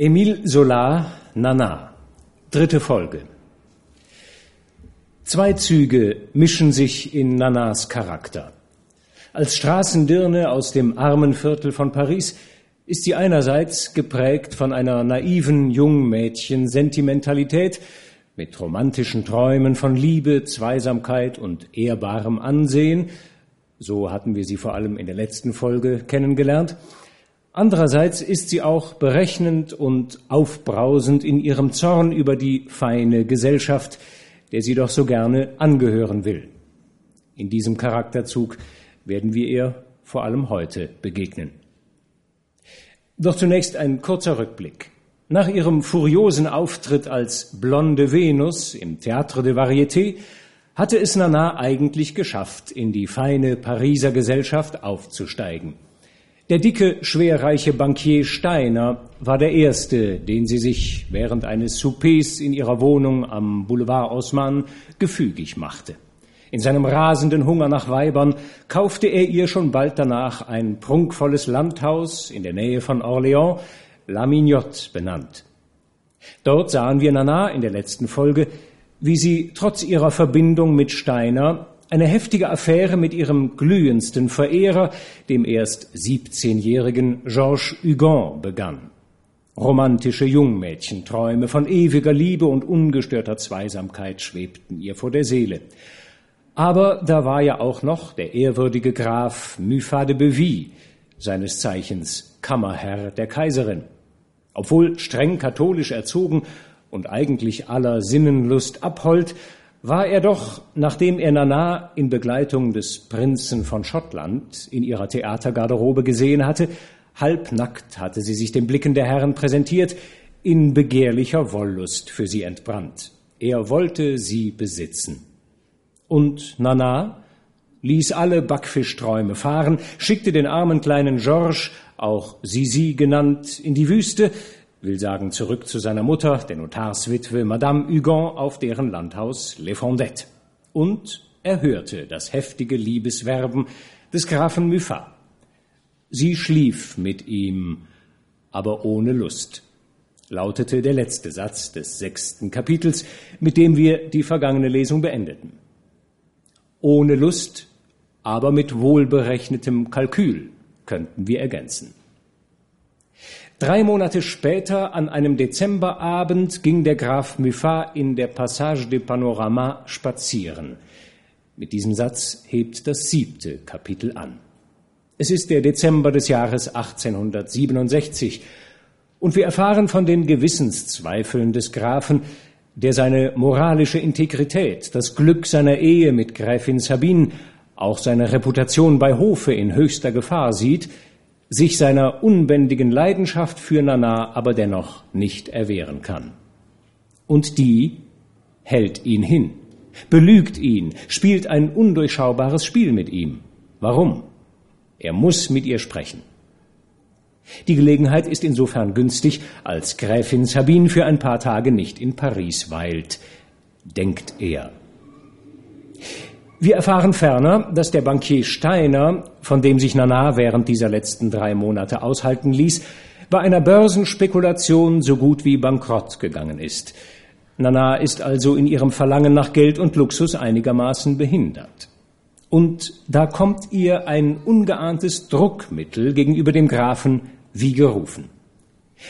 Emile Solar, Nana. Dritte Folge. Zwei Züge mischen sich in Nanas Charakter. Als Straßendirne aus dem armen Viertel von Paris ist sie einerseits geprägt von einer naiven Jungmädchen-Sentimentalität mit romantischen Träumen von Liebe, Zweisamkeit und ehrbarem Ansehen, so hatten wir sie vor allem in der letzten Folge kennengelernt, Andererseits ist sie auch berechnend und aufbrausend in ihrem Zorn über die feine Gesellschaft, der sie doch so gerne angehören will. In diesem Charakterzug werden wir ihr vor allem heute begegnen. Doch zunächst ein kurzer Rückblick. Nach ihrem furiosen Auftritt als blonde Venus im Théâtre de Variété hatte es Nana eigentlich geschafft, in die feine Pariser Gesellschaft aufzusteigen. Der dicke, schwerreiche Bankier Steiner war der erste, den sie sich während eines Soupers in ihrer Wohnung am Boulevard Haussmann gefügig machte. In seinem rasenden Hunger nach Weibern kaufte er ihr schon bald danach ein prunkvolles Landhaus in der Nähe von Orléans, La Mignotte benannt. Dort sahen wir Nana in der letzten Folge, wie sie trotz ihrer Verbindung mit Steiner eine heftige Affäre mit ihrem glühendsten Verehrer, dem erst 17-jährigen Georges Hugon, begann. Romantische Jungmädchenträume von ewiger Liebe und ungestörter Zweisamkeit schwebten ihr vor der Seele. Aber da war ja auch noch der ehrwürdige Graf Muffat de Bevy, seines Zeichens Kammerherr der Kaiserin. Obwohl streng katholisch erzogen und eigentlich aller Sinnenlust abhold, war er doch, nachdem er Nana in Begleitung des Prinzen von Schottland in ihrer Theatergarderobe gesehen hatte, halbnackt hatte sie sich den Blicken der Herren präsentiert, in begehrlicher Wollust für sie entbrannt. Er wollte sie besitzen. Und Nana ließ alle Backfischträume fahren, schickte den armen kleinen Georges, auch Sisi genannt, in die Wüste, will sagen zurück zu seiner Mutter, der Notarswitwe Madame Hugon auf deren Landhaus Les Fondettes. Und er hörte das heftige Liebeswerben des Grafen Muffat. Sie schlief mit ihm, aber ohne Lust, lautete der letzte Satz des sechsten Kapitels, mit dem wir die vergangene Lesung beendeten. Ohne Lust, aber mit wohlberechnetem Kalkül könnten wir ergänzen. Drei Monate später, an einem Dezemberabend, ging der Graf Muffat in der Passage de Panorama spazieren. Mit diesem Satz hebt das siebte Kapitel an. Es ist der Dezember des Jahres 1867 und wir erfahren von den Gewissenszweifeln des Grafen, der seine moralische Integrität, das Glück seiner Ehe mit Gräfin Sabine, auch seine Reputation bei Hofe in höchster Gefahr sieht, sich seiner unbändigen Leidenschaft für Nana aber dennoch nicht erwehren kann. Und die hält ihn hin, belügt ihn, spielt ein undurchschaubares Spiel mit ihm. Warum? Er muss mit ihr sprechen. Die Gelegenheit ist insofern günstig, als Gräfin Sabine für ein paar Tage nicht in Paris weilt, denkt er. Wir erfahren ferner, dass der Bankier Steiner, von dem sich Nana während dieser letzten drei Monate aushalten ließ, bei einer Börsenspekulation so gut wie bankrott gegangen ist. Nana ist also in ihrem Verlangen nach Geld und Luxus einigermaßen behindert. Und da kommt ihr ein ungeahntes Druckmittel gegenüber dem Grafen wie gerufen.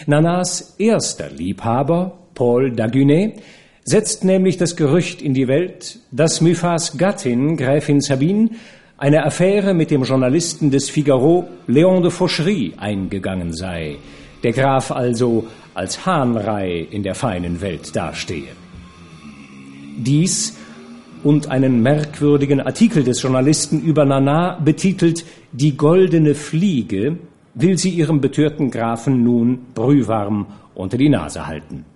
Nanas erster Liebhaber, Paul Dagunet, setzt nämlich das Gerücht in die Welt, dass Muffats Gattin, Gräfin Sabine, eine Affäre mit dem Journalisten des Figaro, Léon de Fauchery, eingegangen sei, der Graf also als Hahnrei in der feinen Welt dastehe. Dies und einen merkwürdigen Artikel des Journalisten über Nana betitelt Die goldene Fliege will sie ihrem betörten Grafen nun brühwarm unter die Nase halten.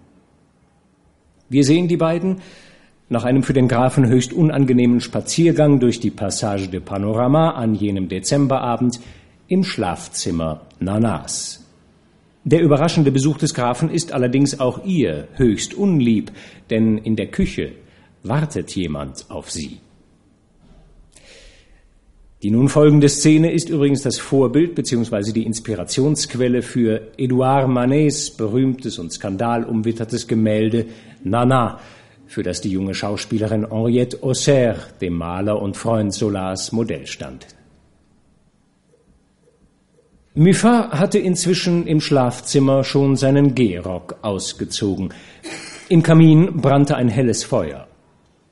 Wir sehen die beiden nach einem für den Grafen höchst unangenehmen Spaziergang durch die Passage de Panorama an jenem Dezemberabend im Schlafzimmer Nanas. Der überraschende Besuch des Grafen ist allerdings auch ihr höchst unlieb, denn in der Küche wartet jemand auf sie. Die nun folgende Szene ist übrigens das Vorbild bzw. die Inspirationsquelle für Edouard Manets berühmtes und skandalumwittertes Gemälde Nana, für das die junge Schauspielerin Henriette Auxerre dem Maler und Freund Solars Modell stand. Muffat hatte inzwischen im Schlafzimmer schon seinen Gehrock ausgezogen. Im Kamin brannte ein helles Feuer.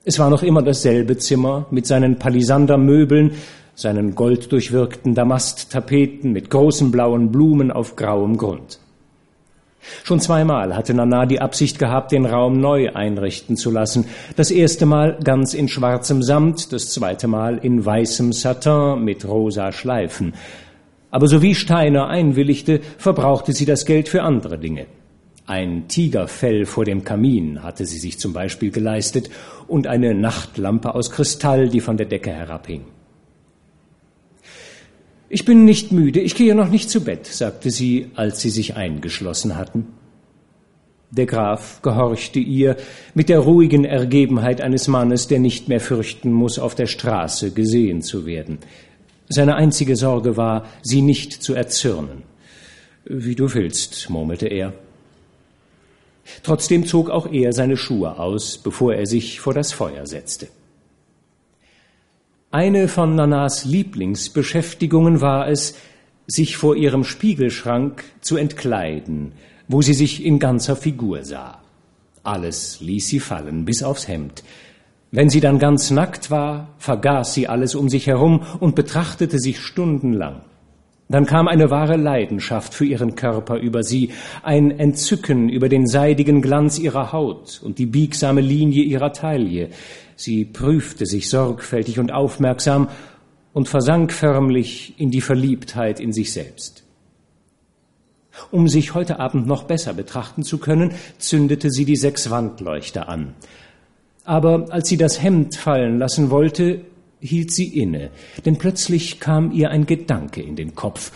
Es war noch immer dasselbe Zimmer mit seinen Palisandermöbeln, seinen golddurchwirkten Damasttapeten mit großen blauen Blumen auf grauem Grund. Schon zweimal hatte Nana die Absicht gehabt, den Raum neu einrichten zu lassen. Das erste Mal ganz in schwarzem Samt, das zweite Mal in weißem Satin mit rosa Schleifen. Aber sowie Steiner einwilligte, verbrauchte sie das Geld für andere Dinge. Ein Tigerfell vor dem Kamin hatte sie sich zum Beispiel geleistet und eine Nachtlampe aus Kristall, die von der Decke herabhing. Ich bin nicht müde, ich gehe noch nicht zu Bett, sagte sie, als sie sich eingeschlossen hatten. Der Graf gehorchte ihr mit der ruhigen Ergebenheit eines Mannes, der nicht mehr fürchten muss, auf der Straße gesehen zu werden. Seine einzige Sorge war, sie nicht zu erzürnen. Wie du willst, murmelte er. Trotzdem zog auch er seine Schuhe aus, bevor er sich vor das Feuer setzte. Eine von Nanas Lieblingsbeschäftigungen war es, sich vor ihrem Spiegelschrank zu entkleiden, wo sie sich in ganzer Figur sah. Alles ließ sie fallen, bis aufs Hemd. Wenn sie dann ganz nackt war, vergaß sie alles um sich herum und betrachtete sich stundenlang. Dann kam eine wahre Leidenschaft für ihren Körper über sie, ein Entzücken über den seidigen Glanz ihrer Haut und die biegsame Linie ihrer Taille. Sie prüfte sich sorgfältig und aufmerksam und versank förmlich in die Verliebtheit in sich selbst. Um sich heute Abend noch besser betrachten zu können, zündete sie die sechs Wandleuchter an. Aber als sie das Hemd fallen lassen wollte, hielt sie inne, denn plötzlich kam ihr ein Gedanke in den Kopf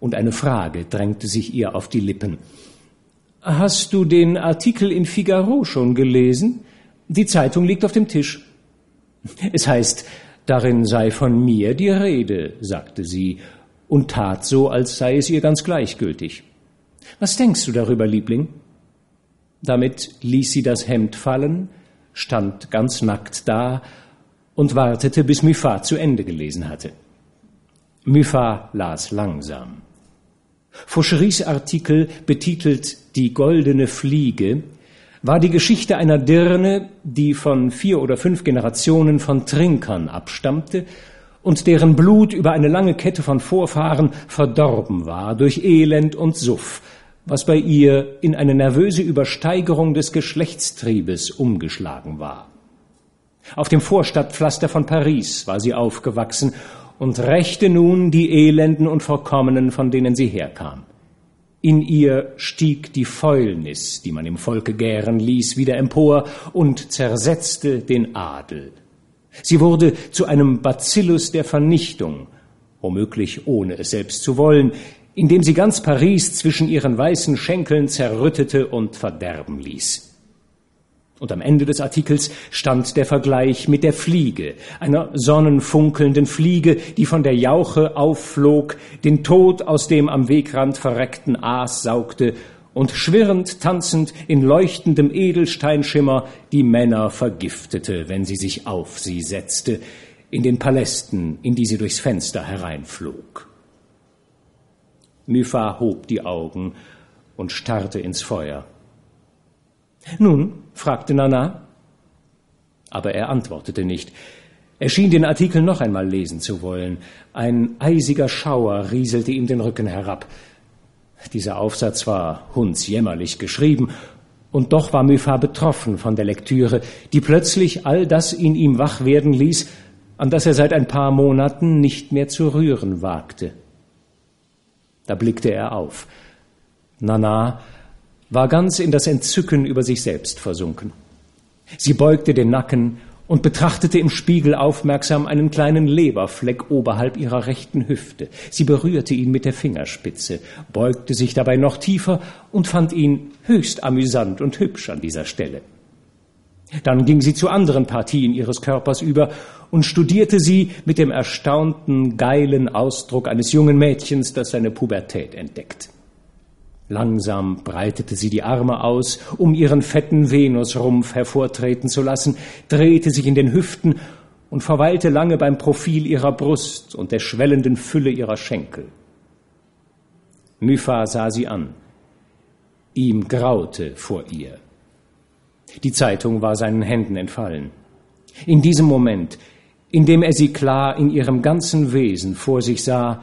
und eine Frage drängte sich ihr auf die Lippen. Hast du den Artikel in Figaro schon gelesen? Die Zeitung liegt auf dem Tisch. Es heißt, darin sei von mir die Rede, sagte sie und tat so, als sei es ihr ganz gleichgültig. Was denkst du darüber, Liebling? Damit ließ sie das Hemd fallen, stand ganz nackt da und wartete, bis Muffat zu Ende gelesen hatte. Muffat las langsam. Faucherys Artikel, betitelt Die goldene Fliege, war die Geschichte einer Dirne, die von vier oder fünf Generationen von Trinkern abstammte und deren Blut über eine lange Kette von Vorfahren verdorben war durch Elend und Suff, was bei ihr in eine nervöse Übersteigerung des Geschlechtstriebes umgeschlagen war. Auf dem Vorstadtpflaster von Paris war sie aufgewachsen und rächte nun die Elenden und Verkommenen, von denen sie herkam. In ihr stieg die Fäulnis, die man im Volke gären ließ, wieder empor und zersetzte den Adel. Sie wurde zu einem Bacillus der Vernichtung, womöglich ohne es selbst zu wollen, indem sie ganz Paris zwischen ihren weißen Schenkeln zerrüttete und verderben ließ. Und am Ende des Artikels stand der Vergleich mit der Fliege, einer sonnenfunkelnden Fliege, die von der Jauche aufflog, den Tod aus dem am Wegrand verreckten Aas saugte und schwirrend, tanzend in leuchtendem Edelsteinschimmer die Männer vergiftete, wenn sie sich auf sie setzte, in den Palästen, in die sie durchs Fenster hereinflog. Mypha hob die Augen und starrte ins Feuer. Nun, fragte Nana. Aber er antwortete nicht. Er schien den Artikel noch einmal lesen zu wollen. Ein eisiger Schauer rieselte ihm den Rücken herab. Dieser Aufsatz war hundsjämmerlich geschrieben, und doch war Muffat betroffen von der Lektüre, die plötzlich all das in ihm wach werden ließ, an das er seit ein paar Monaten nicht mehr zu rühren wagte. Da blickte er auf. Nana war ganz in das Entzücken über sich selbst versunken. Sie beugte den Nacken und betrachtete im Spiegel aufmerksam einen kleinen Leberfleck oberhalb ihrer rechten Hüfte. Sie berührte ihn mit der Fingerspitze, beugte sich dabei noch tiefer und fand ihn höchst amüsant und hübsch an dieser Stelle. Dann ging sie zu anderen Partien ihres Körpers über und studierte sie mit dem erstaunten, geilen Ausdruck eines jungen Mädchens, das seine Pubertät entdeckt. Langsam breitete sie die Arme aus, um ihren fetten Venusrumpf hervortreten zu lassen, drehte sich in den Hüften und verweilte lange beim Profil ihrer Brust und der schwellenden Fülle ihrer Schenkel. Mypha sah sie an. Ihm graute vor ihr. Die Zeitung war seinen Händen entfallen. In diesem Moment, in dem er sie klar in ihrem ganzen Wesen vor sich sah,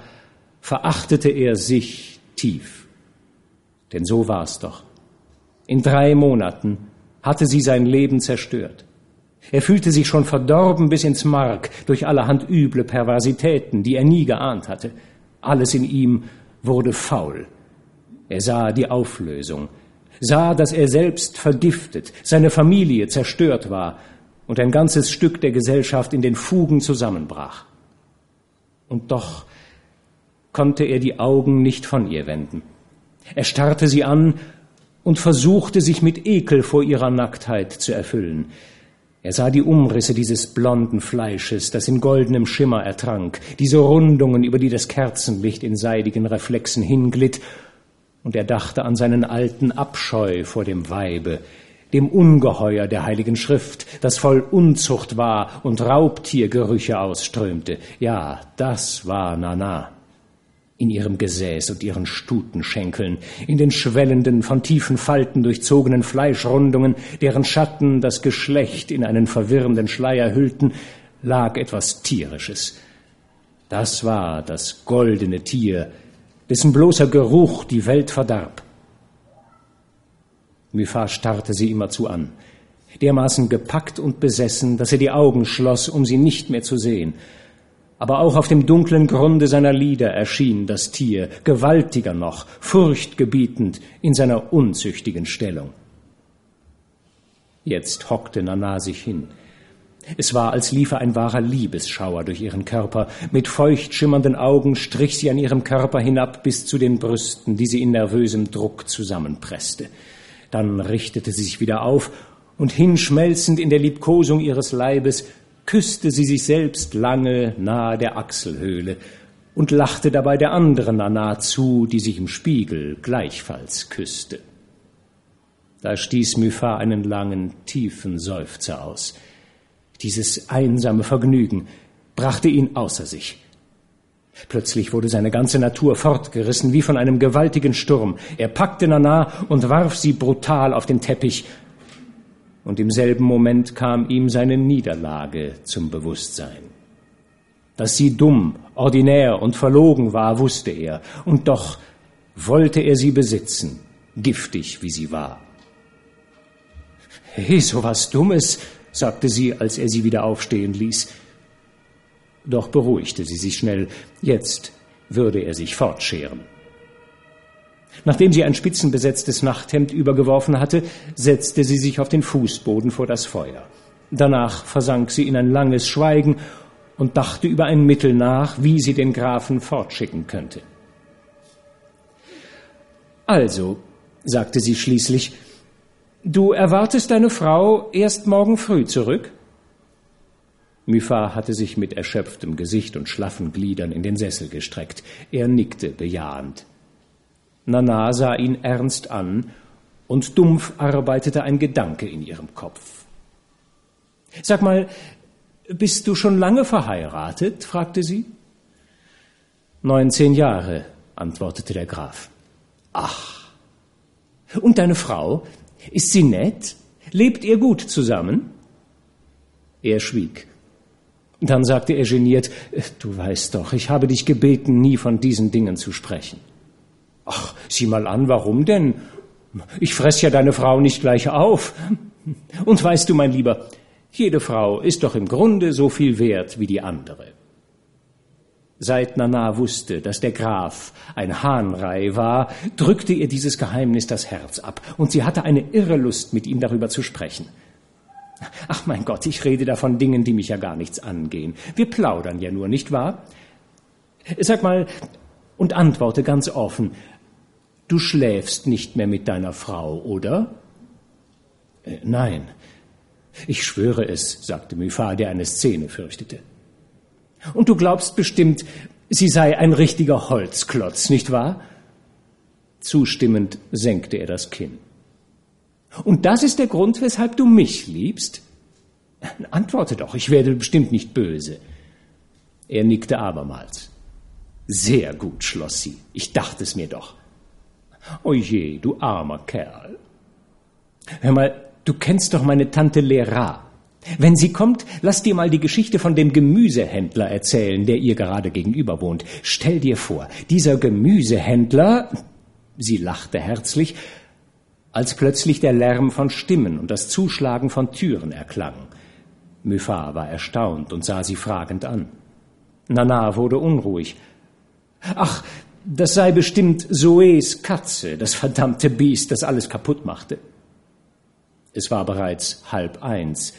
verachtete er sich tief. Denn so war es doch. In drei Monaten hatte sie sein Leben zerstört. Er fühlte sich schon verdorben bis ins Mark durch allerhand üble Perversitäten, die er nie geahnt hatte. Alles in ihm wurde faul. Er sah die Auflösung, sah, dass er selbst vergiftet, seine Familie zerstört war und ein ganzes Stück der Gesellschaft in den Fugen zusammenbrach. Und doch konnte er die Augen nicht von ihr wenden. Er starrte sie an und versuchte sich mit Ekel vor ihrer Nacktheit zu erfüllen. Er sah die Umrisse dieses blonden Fleisches, das in goldenem Schimmer ertrank, diese Rundungen, über die das Kerzenlicht in seidigen Reflexen hinglitt, und er dachte an seinen alten Abscheu vor dem Weibe, dem Ungeheuer der Heiligen Schrift, das voll Unzucht war und Raubtiergerüche ausströmte. Ja, das war Nana. In ihrem Gesäß und ihren Stutenschenkeln, in den schwellenden, von tiefen Falten durchzogenen Fleischrundungen, deren Schatten das Geschlecht in einen verwirrenden Schleier hüllten, lag etwas Tierisches. Das war das goldene Tier, dessen bloßer Geruch die Welt verdarb. Mypha starrte sie immerzu an, dermaßen gepackt und besessen, dass er die Augen schloss, um sie nicht mehr zu sehen. Aber auch auf dem dunklen Grunde seiner Lider erschien das Tier, gewaltiger noch, furchtgebietend in seiner unzüchtigen Stellung. Jetzt hockte Nana sich hin. Es war, als liefe ein wahrer Liebesschauer durch ihren Körper. Mit feucht schimmernden Augen strich sie an ihrem Körper hinab bis zu den Brüsten, die sie in nervösem Druck zusammenpresste. Dann richtete sie sich wieder auf und hinschmelzend in der Liebkosung ihres Leibes küsste sie sich selbst lange nahe der Achselhöhle und lachte dabei der anderen Nana zu, die sich im Spiegel gleichfalls küsste. Da stieß Mypha einen langen, tiefen Seufzer aus. Dieses einsame Vergnügen brachte ihn außer sich. Plötzlich wurde seine ganze Natur fortgerissen wie von einem gewaltigen Sturm. Er packte Nana und warf sie brutal auf den Teppich. Und im selben Moment kam ihm seine Niederlage zum Bewusstsein. Dass sie dumm, ordinär und verlogen war, wusste er, und doch wollte er sie besitzen, giftig wie sie war. Hey, so was Dummes, sagte sie, als er sie wieder aufstehen ließ. Doch beruhigte sie sich schnell. Jetzt würde er sich fortscheren. Nachdem sie ein spitzenbesetztes Nachthemd übergeworfen hatte, setzte sie sich auf den Fußboden vor das Feuer. Danach versank sie in ein langes Schweigen und dachte über ein Mittel nach, wie sie den Grafen fortschicken könnte. Also, sagte sie schließlich, du erwartest deine Frau erst morgen früh zurück? Mypha hatte sich mit erschöpftem Gesicht und schlaffen Gliedern in den Sessel gestreckt. Er nickte bejahend. Nana sah ihn ernst an, und dumpf arbeitete ein Gedanke in ihrem Kopf. Sag mal, bist du schon lange verheiratet? fragte sie. Neunzehn Jahre, antwortete der Graf. Ach. Und deine Frau? Ist sie nett? Lebt ihr gut zusammen? Er schwieg. Dann sagte er geniert, du weißt doch, ich habe dich gebeten, nie von diesen Dingen zu sprechen. Ach, sieh mal an, warum denn? Ich fress ja deine Frau nicht gleich auf. Und weißt du, mein Lieber, jede Frau ist doch im Grunde so viel wert wie die andere. Seit Nana wusste, dass der Graf ein Hahnrei war, drückte ihr dieses Geheimnis das Herz ab, und sie hatte eine irre Lust, mit ihm darüber zu sprechen. Ach mein Gott, ich rede da von Dingen, die mich ja gar nichts angehen. Wir plaudern ja nur, nicht wahr? Sag mal und antworte ganz offen. Du schläfst nicht mehr mit deiner Frau, oder? Äh, nein. Ich schwöre es, sagte Muffat, der eine Szene fürchtete. Und du glaubst bestimmt, sie sei ein richtiger Holzklotz, nicht wahr? Zustimmend senkte er das Kinn. Und das ist der Grund, weshalb du mich liebst? Antworte doch, ich werde bestimmt nicht böse. Er nickte abermals. Sehr gut, schloss sie. Ich dachte es mir doch. Oje, du armer Kerl. Hör mal, du kennst doch meine Tante Lera. Wenn sie kommt, lass dir mal die Geschichte von dem Gemüsehändler erzählen, der ihr gerade gegenüber wohnt. Stell dir vor, dieser Gemüsehändler, sie lachte herzlich, als plötzlich der Lärm von Stimmen und das Zuschlagen von Türen erklang. Muffat war erstaunt und sah sie fragend an. Nana wurde unruhig. Ach, das sei bestimmt Zoes Katze, das verdammte Biest, das alles kaputt machte. Es war bereits halb eins.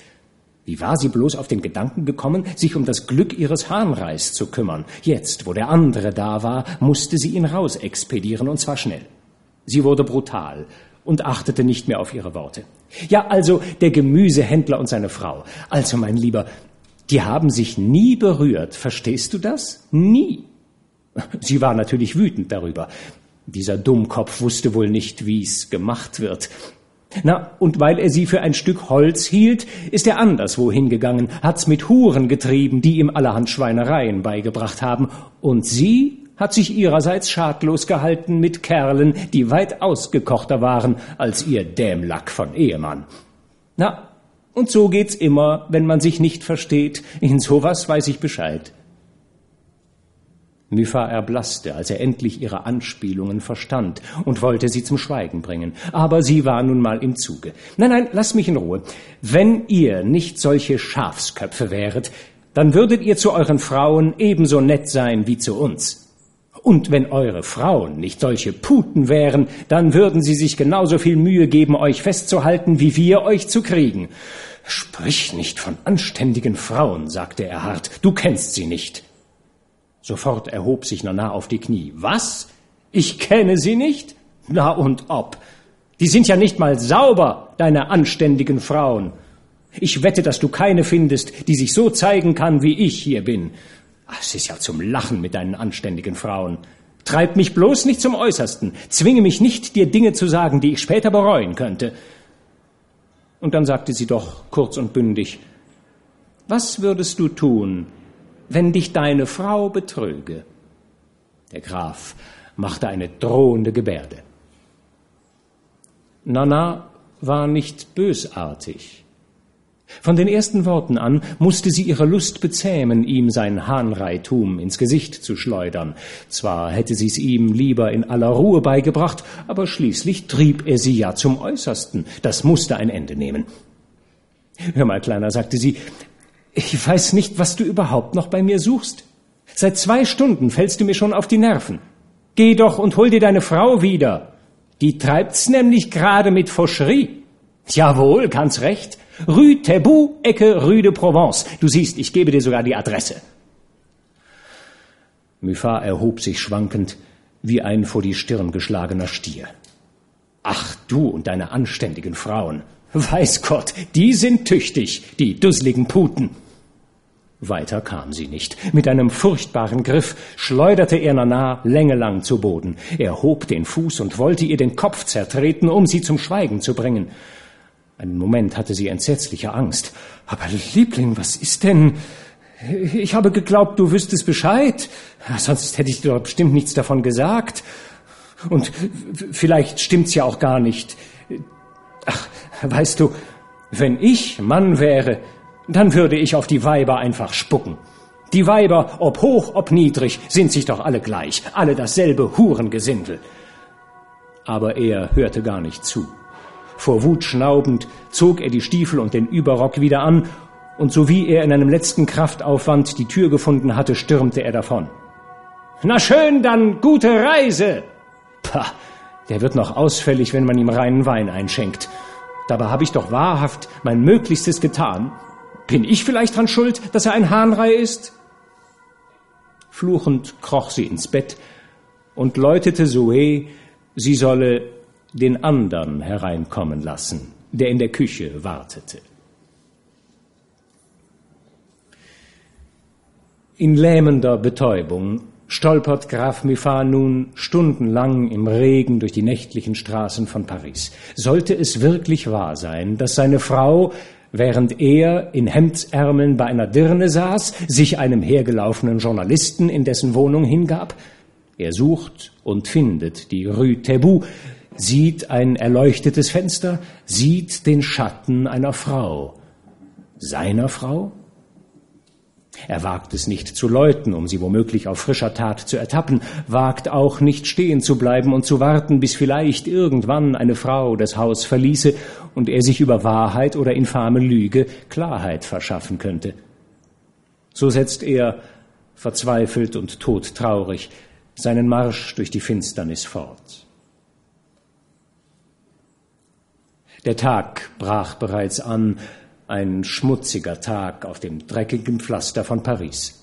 Wie war sie bloß auf den Gedanken gekommen, sich um das Glück ihres Hahnreis zu kümmern? Jetzt, wo der andere da war, musste sie ihn rausexpedieren, und zwar schnell. Sie wurde brutal und achtete nicht mehr auf ihre Worte. Ja, also der Gemüsehändler und seine Frau. Also, mein Lieber, die haben sich nie berührt, verstehst du das? Nie. Sie war natürlich wütend darüber. Dieser Dummkopf wusste wohl nicht, wie's gemacht wird. Na, und weil er sie für ein Stück Holz hielt, ist er anderswo hingegangen, hat's mit Huren getrieben, die ihm allerhand Schweinereien beigebracht haben, und sie hat sich ihrerseits schadlos gehalten mit Kerlen, die weit ausgekochter waren als ihr Dämlack von Ehemann. Na, und so geht's immer, wenn man sich nicht versteht. In sowas weiß ich Bescheid. Mypha erblasste, als er endlich ihre Anspielungen verstand und wollte sie zum Schweigen bringen. Aber sie war nun mal im Zuge. Nein, nein, lass mich in Ruhe. Wenn ihr nicht solche Schafsköpfe wäret, dann würdet ihr zu euren Frauen ebenso nett sein wie zu uns. Und wenn eure Frauen nicht solche Puten wären, dann würden sie sich genauso viel Mühe geben, euch festzuhalten, wie wir euch zu kriegen. Sprich nicht von anständigen Frauen, sagte er hart. Du kennst sie nicht. Sofort erhob sich Nana auf die Knie. Was? Ich kenne sie nicht? Na und ob. Die sind ja nicht mal sauber, deine anständigen Frauen. Ich wette, dass du keine findest, die sich so zeigen kann, wie ich hier bin. Es ist ja zum Lachen mit deinen anständigen Frauen. Treib mich bloß nicht zum Äußersten. Zwinge mich nicht, dir Dinge zu sagen, die ich später bereuen könnte. Und dann sagte sie doch kurz und bündig, was würdest du tun, wenn dich deine Frau betrüge? Der Graf machte eine drohende Gebärde. Nana war nicht bösartig. Von den ersten Worten an musste sie ihre Lust bezähmen, ihm sein Hahnreitum ins Gesicht zu schleudern. Zwar hätte sie's ihm lieber in aller Ruhe beigebracht, aber schließlich trieb er sie ja zum Äußersten. Das musste ein Ende nehmen. Hör mal, Kleiner, sagte sie, ich weiß nicht, was du überhaupt noch bei mir suchst. Seit zwei Stunden fällst du mir schon auf die Nerven. Geh doch und hol dir deine Frau wieder. Die treibt's nämlich gerade mit Faucherie. Jawohl, ganz recht. Rue Tebou, Ecke Rue de Provence. Du siehst, ich gebe dir sogar die Adresse. Muffat erhob sich schwankend, wie ein vor die Stirn geschlagener Stier. Ach, du und deine anständigen Frauen. Weiß Gott, die sind tüchtig, die dusseligen Puten. Weiter kam sie nicht. Mit einem furchtbaren Griff schleuderte er Nana längelang zu Boden. Er hob den Fuß und wollte ihr den Kopf zertreten, um sie zum Schweigen zu bringen. Einen Moment hatte sie entsetzliche Angst. Aber Liebling, was ist denn? Ich habe geglaubt, du wüsstest Bescheid. Sonst hätte ich dir doch bestimmt nichts davon gesagt. Und vielleicht stimmt's ja auch gar nicht. Ach, weißt du, wenn ich Mann wäre, dann würde ich auf die Weiber einfach spucken. Die Weiber, ob hoch, ob niedrig, sind sich doch alle gleich, alle dasselbe Hurengesindel. Aber er hörte gar nicht zu. Vor Wut schnaubend zog er die Stiefel und den Überrock wieder an, und so wie er in einem letzten Kraftaufwand die Tür gefunden hatte, stürmte er davon. Na schön, dann gute Reise! Pah, der wird noch ausfällig, wenn man ihm reinen Wein einschenkt. Dabei habe ich doch wahrhaft mein Möglichstes getan. Bin ich vielleicht dran schuld, dass er ein Hahnrei ist? Fluchend kroch sie ins Bett und läutete Zoe, sie solle den anderen hereinkommen lassen, der in der Küche wartete. In lähmender Betäubung stolpert Graf Mifan nun stundenlang im Regen durch die nächtlichen Straßen von Paris. Sollte es wirklich wahr sein, dass seine Frau während er in Hemdsärmeln bei einer Dirne saß, sich einem hergelaufenen Journalisten in dessen Wohnung hingab? Er sucht und findet die Rue Tabu, sieht ein erleuchtetes Fenster, sieht den Schatten einer Frau. Seiner Frau? Er wagt es nicht zu läuten, um sie womöglich auf frischer Tat zu ertappen, wagt auch nicht stehen zu bleiben und zu warten, bis vielleicht irgendwann eine Frau das Haus verließe und er sich über Wahrheit oder infame Lüge Klarheit verschaffen könnte. So setzt er, verzweifelt und todtraurig, seinen Marsch durch die Finsternis fort. Der Tag brach bereits an, ein schmutziger Tag auf dem dreckigen Pflaster von Paris.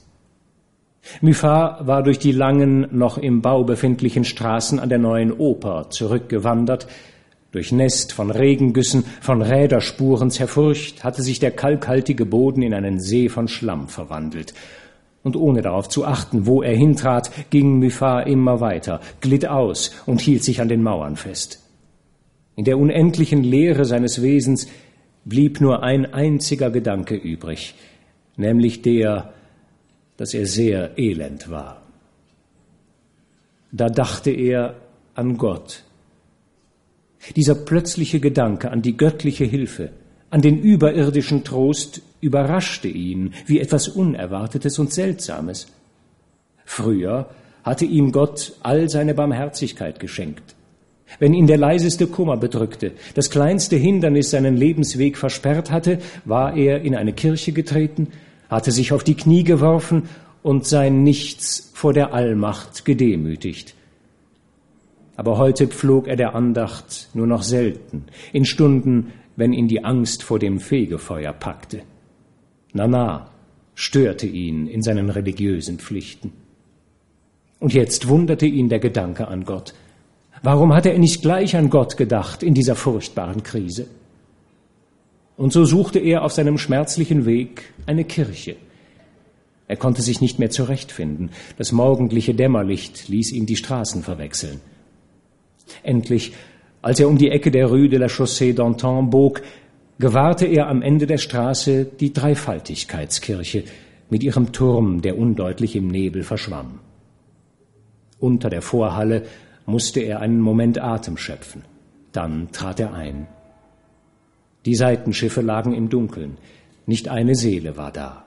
Muffat war durch die langen, noch im Bau befindlichen Straßen an der neuen Oper zurückgewandert. Durchnässt von Regengüssen, von Räderspuren zerfurcht, hatte sich der kalkhaltige Boden in einen See von Schlamm verwandelt. Und ohne darauf zu achten, wo er hintrat, ging Muffat immer weiter, glitt aus und hielt sich an den Mauern fest. In der unendlichen Leere seines Wesens blieb nur ein einziger Gedanke übrig, nämlich der, dass er sehr elend war. Da dachte er an Gott. Dieser plötzliche Gedanke an die göttliche Hilfe, an den überirdischen Trost überraschte ihn wie etwas Unerwartetes und Seltsames. Früher hatte ihm Gott all seine Barmherzigkeit geschenkt. Wenn ihn der leiseste Kummer bedrückte, das kleinste Hindernis seinen Lebensweg versperrt hatte, war er in eine Kirche getreten, hatte sich auf die Knie geworfen und sein Nichts vor der Allmacht gedemütigt. Aber heute pflog er der Andacht nur noch selten, in Stunden, wenn ihn die Angst vor dem Fegefeuer packte. Nana störte ihn in seinen religiösen Pflichten. Und jetzt wunderte ihn der Gedanke an Gott. Warum hatte er nicht gleich an Gott gedacht in dieser furchtbaren Krise? Und so suchte er auf seinem schmerzlichen Weg eine Kirche. Er konnte sich nicht mehr zurechtfinden. Das morgendliche Dämmerlicht ließ ihn die Straßen verwechseln. Endlich, als er um die Ecke der Rue de la Chaussée d'Antin bog, gewahrte er am Ende der Straße die Dreifaltigkeitskirche mit ihrem Turm, der undeutlich im Nebel verschwamm. Unter der Vorhalle musste er einen Moment Atem schöpfen. Dann trat er ein. Die Seitenschiffe lagen im Dunkeln. Nicht eine Seele war da.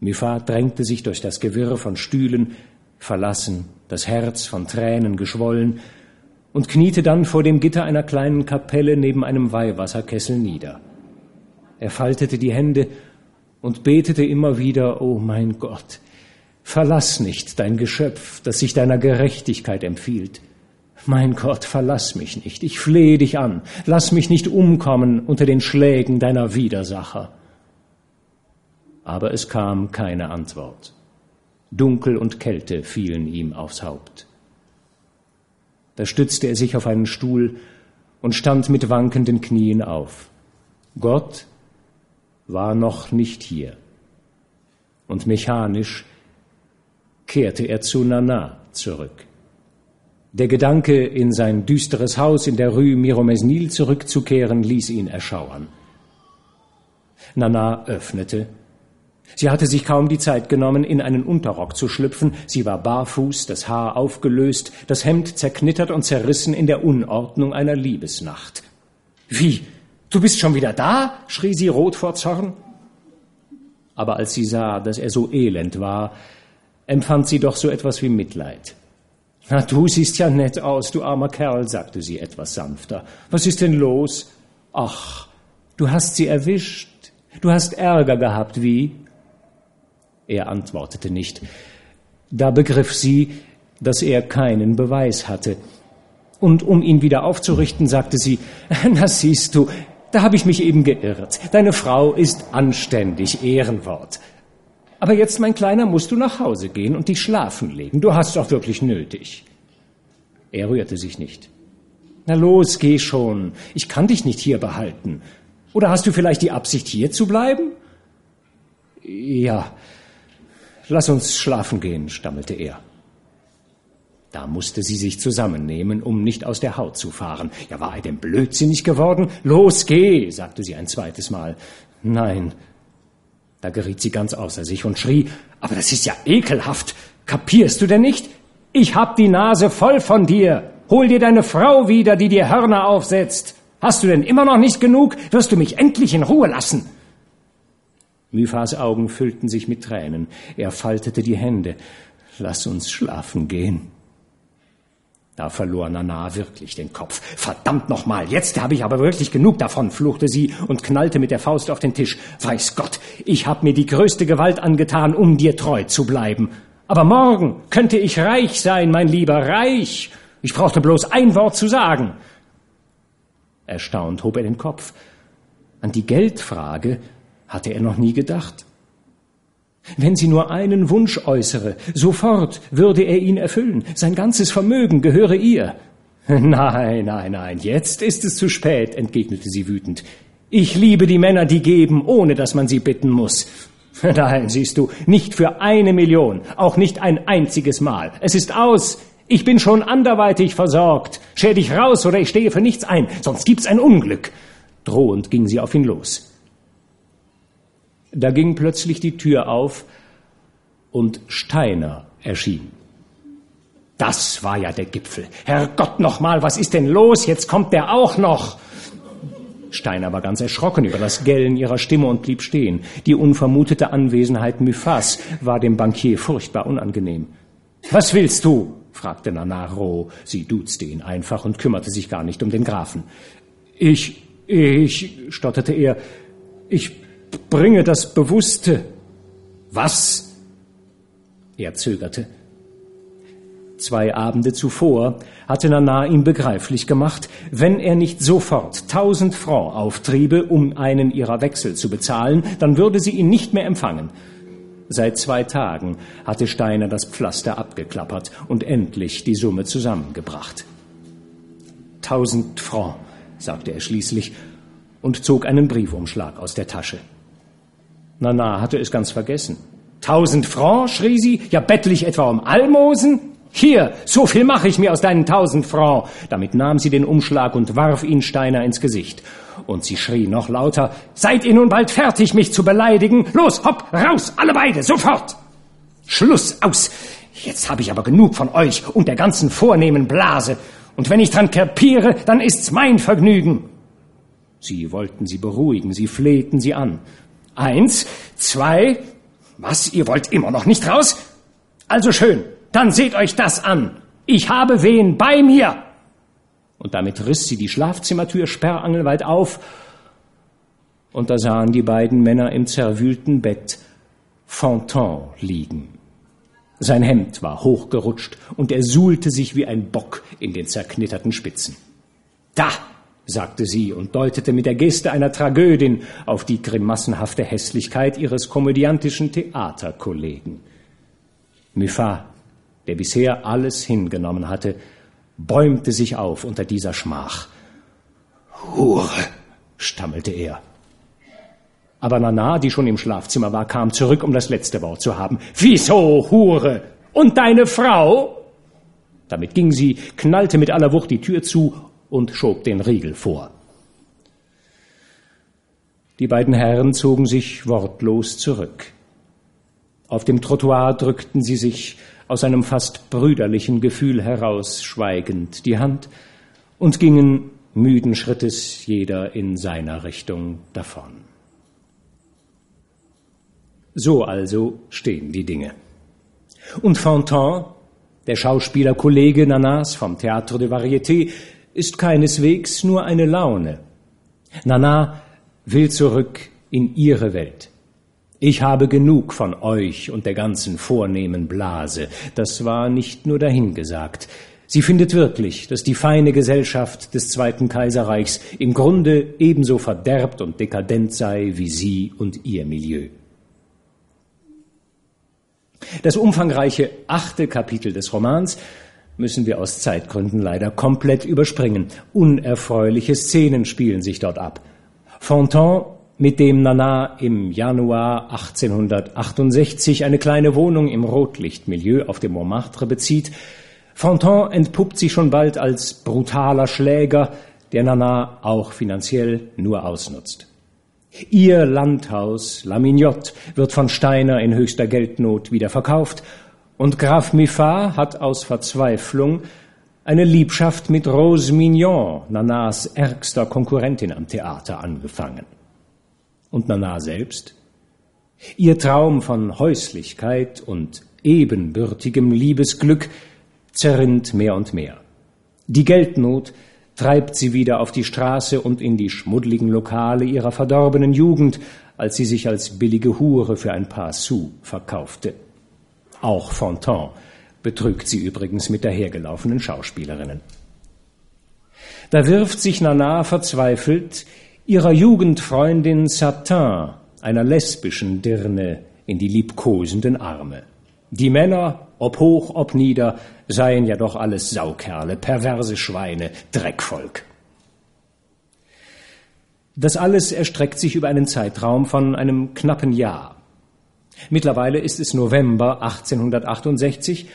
Muffat drängte sich durch das Gewirr von Stühlen, verlassen, das Herz von Tränen geschwollen, und kniete dann vor dem Gitter einer kleinen Kapelle neben einem Weihwasserkessel nieder. Er faltete die Hände und betete immer wieder, O oh mein Gott, Verlass nicht dein Geschöpf, das sich deiner Gerechtigkeit empfiehlt. Mein Gott, verlass mich nicht, ich flehe dich an, lass mich nicht umkommen unter den Schlägen deiner Widersacher. Aber es kam keine Antwort. Dunkel und Kälte fielen ihm aufs Haupt. Da stützte er sich auf einen Stuhl und stand mit wankenden Knien auf. Gott war noch nicht hier. Und mechanisch kehrte er zu Nana zurück. Der Gedanke, in sein düsteres Haus in der Rue Miromesnil zurückzukehren, ließ ihn erschauern. Nana öffnete. Sie hatte sich kaum die Zeit genommen, in einen Unterrock zu schlüpfen. Sie war barfuß, das Haar aufgelöst, das Hemd zerknittert und zerrissen in der Unordnung einer Liebesnacht. Wie? Du bist schon wieder da? schrie sie rot vor Zorn. Aber als sie sah, dass er so elend war, empfand sie doch so etwas wie Mitleid. Na, du siehst ja nett aus, du armer Kerl, sagte sie etwas sanfter. Was ist denn los? Ach, du hast sie erwischt. Du hast Ärger gehabt, wie? Er antwortete nicht. Da begriff sie, dass er keinen Beweis hatte. Und um ihn wieder aufzurichten, sagte sie, na siehst du, da habe ich mich eben geirrt. Deine Frau ist anständig, Ehrenwort. Aber jetzt, mein Kleiner, musst du nach Hause gehen und dich schlafen legen. Du hast auch wirklich nötig. Er rührte sich nicht. Na los, geh schon. Ich kann dich nicht hier behalten. Oder hast du vielleicht die Absicht, hier zu bleiben? Ja, Lass uns schlafen gehen, stammelte er. Da musste sie sich zusammennehmen, um nicht aus der Haut zu fahren. Ja, war er denn blödsinnig geworden? Los, geh, sagte sie ein zweites Mal. Nein. Da geriet sie ganz außer sich und schrie, aber das ist ja ekelhaft. Kapierst du denn nicht? Ich hab die Nase voll von dir. Hol dir deine Frau wieder, die dir Hörner aufsetzt. Hast du denn immer noch nicht genug? Wirst du mich endlich in Ruhe lassen? Myfas Augen füllten sich mit Tränen. Er faltete die Hände. Lass uns schlafen gehen. Da verlor Nana wirklich den Kopf. Verdammt nochmal, jetzt habe ich aber wirklich genug davon, fluchte sie und knallte mit der Faust auf den Tisch. Weiß Gott, ich habe mir die größte Gewalt angetan, um dir treu zu bleiben. Aber morgen könnte ich reich sein, mein Lieber, reich. Ich brauchte bloß ein Wort zu sagen. Erstaunt hob er den Kopf. An die Geldfrage hatte er noch nie gedacht. Wenn sie nur einen Wunsch äußere, sofort würde er ihn erfüllen. Sein ganzes Vermögen gehöre ihr. Nein, nein, nein, jetzt ist es zu spät, entgegnete sie wütend. Ich liebe die Männer, die geben, ohne dass man sie bitten muss. Nein, siehst du, nicht für eine Million, auch nicht ein einziges Mal. Es ist aus. Ich bin schon anderweitig versorgt. Scher dich raus oder ich stehe für nichts ein, sonst gibt's ein Unglück. Drohend ging sie auf ihn los. Da ging plötzlich die Tür auf und Steiner erschien. Das war ja der Gipfel. Herrgott nochmal, was ist denn los? Jetzt kommt der auch noch. Steiner war ganz erschrocken über das Gellen ihrer Stimme und blieb stehen. Die unvermutete Anwesenheit Myphas war dem Bankier furchtbar unangenehm. Was willst du? fragte Nanaro. Sie duzte ihn einfach und kümmerte sich gar nicht um den Grafen. Ich, ich, stotterte er, ich bringe das Bewusste. Was? Er zögerte. Zwei Abende zuvor hatte Nana ihm begreiflich gemacht, wenn er nicht sofort tausend Francs auftriebe, um einen ihrer Wechsel zu bezahlen, dann würde sie ihn nicht mehr empfangen. Seit zwei Tagen hatte Steiner das Pflaster abgeklappert und endlich die Summe zusammengebracht. Tausend Francs, sagte er schließlich und zog einen Briefumschlag aus der Tasche. Nana hatte es ganz vergessen. Tausend Francs, schrie sie, ja bettel ich etwa um Almosen? Hier, so viel mache ich mir aus deinen tausend Francs. Damit nahm sie den Umschlag und warf ihn Steiner ins Gesicht. Und sie schrie noch lauter, seid ihr nun bald fertig, mich zu beleidigen? Los, hopp, raus, alle beide, sofort! Schluss, aus! Jetzt habe ich aber genug von euch und der ganzen vornehmen Blase. Und wenn ich dran kerpiere, dann ist's mein Vergnügen. Sie wollten sie beruhigen, sie flehten sie an. Eins, zwei, was, ihr wollt immer noch nicht raus? Also schön, dann seht euch das an. Ich habe wen bei mir. Und damit riss sie die Schlafzimmertür sperrangelweit auf, und da sahen die beiden Männer im zerwühlten Bett Fontan liegen. Sein Hemd war hochgerutscht und er suhlte sich wie ein Bock in den zerknitterten Spitzen. Da, sagte sie und deutete mit der Geste einer Tragödin auf die grimassenhafte Hässlichkeit ihres komödiantischen Theaterkollegen. Muffat, der bisher alles hingenommen hatte, bäumte sich auf unter dieser Schmach. Hure, stammelte er. Aber Nana, die schon im Schlafzimmer war, kam zurück, um das letzte Wort zu haben. Wieso, Hure? Und deine Frau? Damit ging sie, knallte mit aller Wucht die Tür zu und schob den Riegel vor. Die beiden Herren zogen sich wortlos zurück. Auf dem Trottoir drückten sie sich aus einem fast brüderlichen Gefühl heraus schweigend die Hand und gingen müden Schrittes jeder in seiner Richtung davon. So also stehen die Dinge. Und Fontan, der Schauspielerkollege Nanas vom Théâtre de Variété, ist keineswegs nur eine Laune. Nana will zurück in ihre Welt. Ich habe genug von euch und der ganzen vornehmen Blase. Das war nicht nur dahingesagt. Sie findet wirklich, dass die feine Gesellschaft des Zweiten Kaiserreichs im Grunde ebenso verderbt und dekadent sei wie sie und ihr Milieu. Das umfangreiche achte Kapitel des Romans müssen wir aus Zeitgründen leider komplett überspringen. Unerfreuliche Szenen spielen sich dort ab. Fontan mit dem Nana im Januar 1868 eine kleine Wohnung im Rotlichtmilieu auf dem Montmartre bezieht, Fontan entpuppt sich schon bald als brutaler Schläger, der Nana auch finanziell nur ausnutzt. Ihr Landhaus La Mignotte wird von Steiner in höchster Geldnot wieder verkauft und Graf Miffat hat aus Verzweiflung eine Liebschaft mit Rose Mignon, Nanas ärgster Konkurrentin am Theater, angefangen. Und Nana selbst? Ihr Traum von Häuslichkeit und ebenbürtigem Liebesglück zerrinnt mehr und mehr. Die Geldnot treibt sie wieder auf die Straße und in die schmuddligen Lokale ihrer verdorbenen Jugend, als sie sich als billige Hure für ein paar Sous verkaufte. Auch Fontan betrügt sie übrigens mit dahergelaufenen Schauspielerinnen. Da wirft sich Nana verzweifelt ihrer Jugendfreundin Satin, einer lesbischen Dirne, in die liebkosenden Arme. Die Männer, ob hoch, ob nieder, seien ja doch alles Saukerle, perverse Schweine, Dreckvolk. Das alles erstreckt sich über einen Zeitraum von einem knappen Jahr. Mittlerweile ist es November 1868